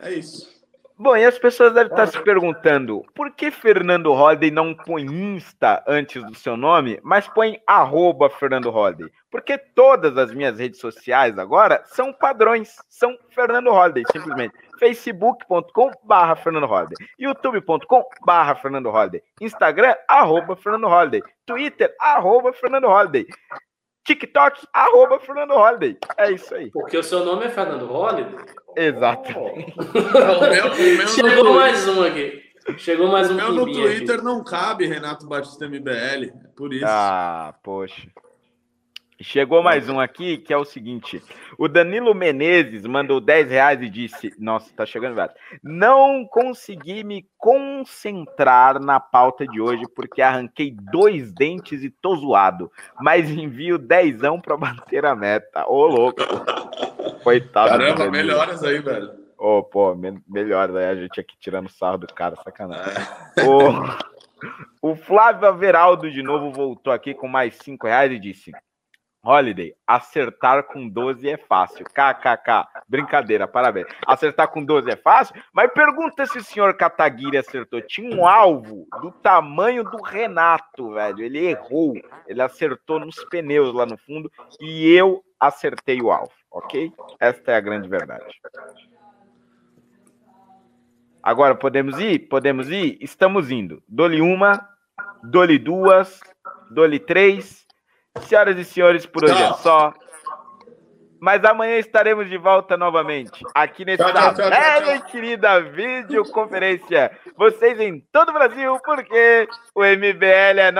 A: É isso.
C: Bom, e as pessoas devem estar se perguntando por que Fernando Holliday não põe Insta antes do seu nome, mas põe arroba Fernando Holliday? Porque todas as minhas redes sociais agora são padrões, são Fernando Holliday, simplesmente. facebook.com barra Fernando Holliday, youtube.com barra Fernando Holliday, Instagram, arroba Fernando Holliday, Twitter, arroba Fernando Holliday. TikTok, arroba Fernando Holliday. É isso aí.
B: Porque o seu nome é Fernando Holliday?
C: Exato.
B: Oh. o meu, o meu Chegou no... mais um aqui. Chegou mais
A: o
B: um.
A: O meu no Twitter aqui. não cabe Renato Batista MBL. É por isso.
C: Ah, poxa. Chegou mais um aqui que é o seguinte: o Danilo Menezes mandou 10 reais e disse: Nossa, tá chegando velho. Não consegui me concentrar na pauta de hoje porque arranquei dois dentes e tô zoado, mas envio dezão para bater a meta. Ô, louco. Coitado.
A: Caramba, melhoras aí, velho.
C: Ô, oh, pô, me melhor aí a gente aqui tirando sarro do cara, sacanagem. É. O, o Flávio Averaldo de novo voltou aqui com mais 5 reais e disse: Holiday, acertar com 12 é fácil. KKK, brincadeira, parabéns. Acertar com 12 é fácil? Mas pergunta se o senhor Kataguiri acertou. Tinha um alvo do tamanho do Renato, velho. Ele errou. Ele acertou nos pneus lá no fundo e eu acertei o alvo, ok? Esta é a grande verdade. Agora, podemos ir? Podemos ir? Estamos indo. Dole uma, dole duas, dole três Senhoras e senhores, por hoje é só. Mas amanhã estaremos de volta novamente aqui nessa velha querida videoconferência. Vocês em todo o Brasil, porque o MBL é nosso.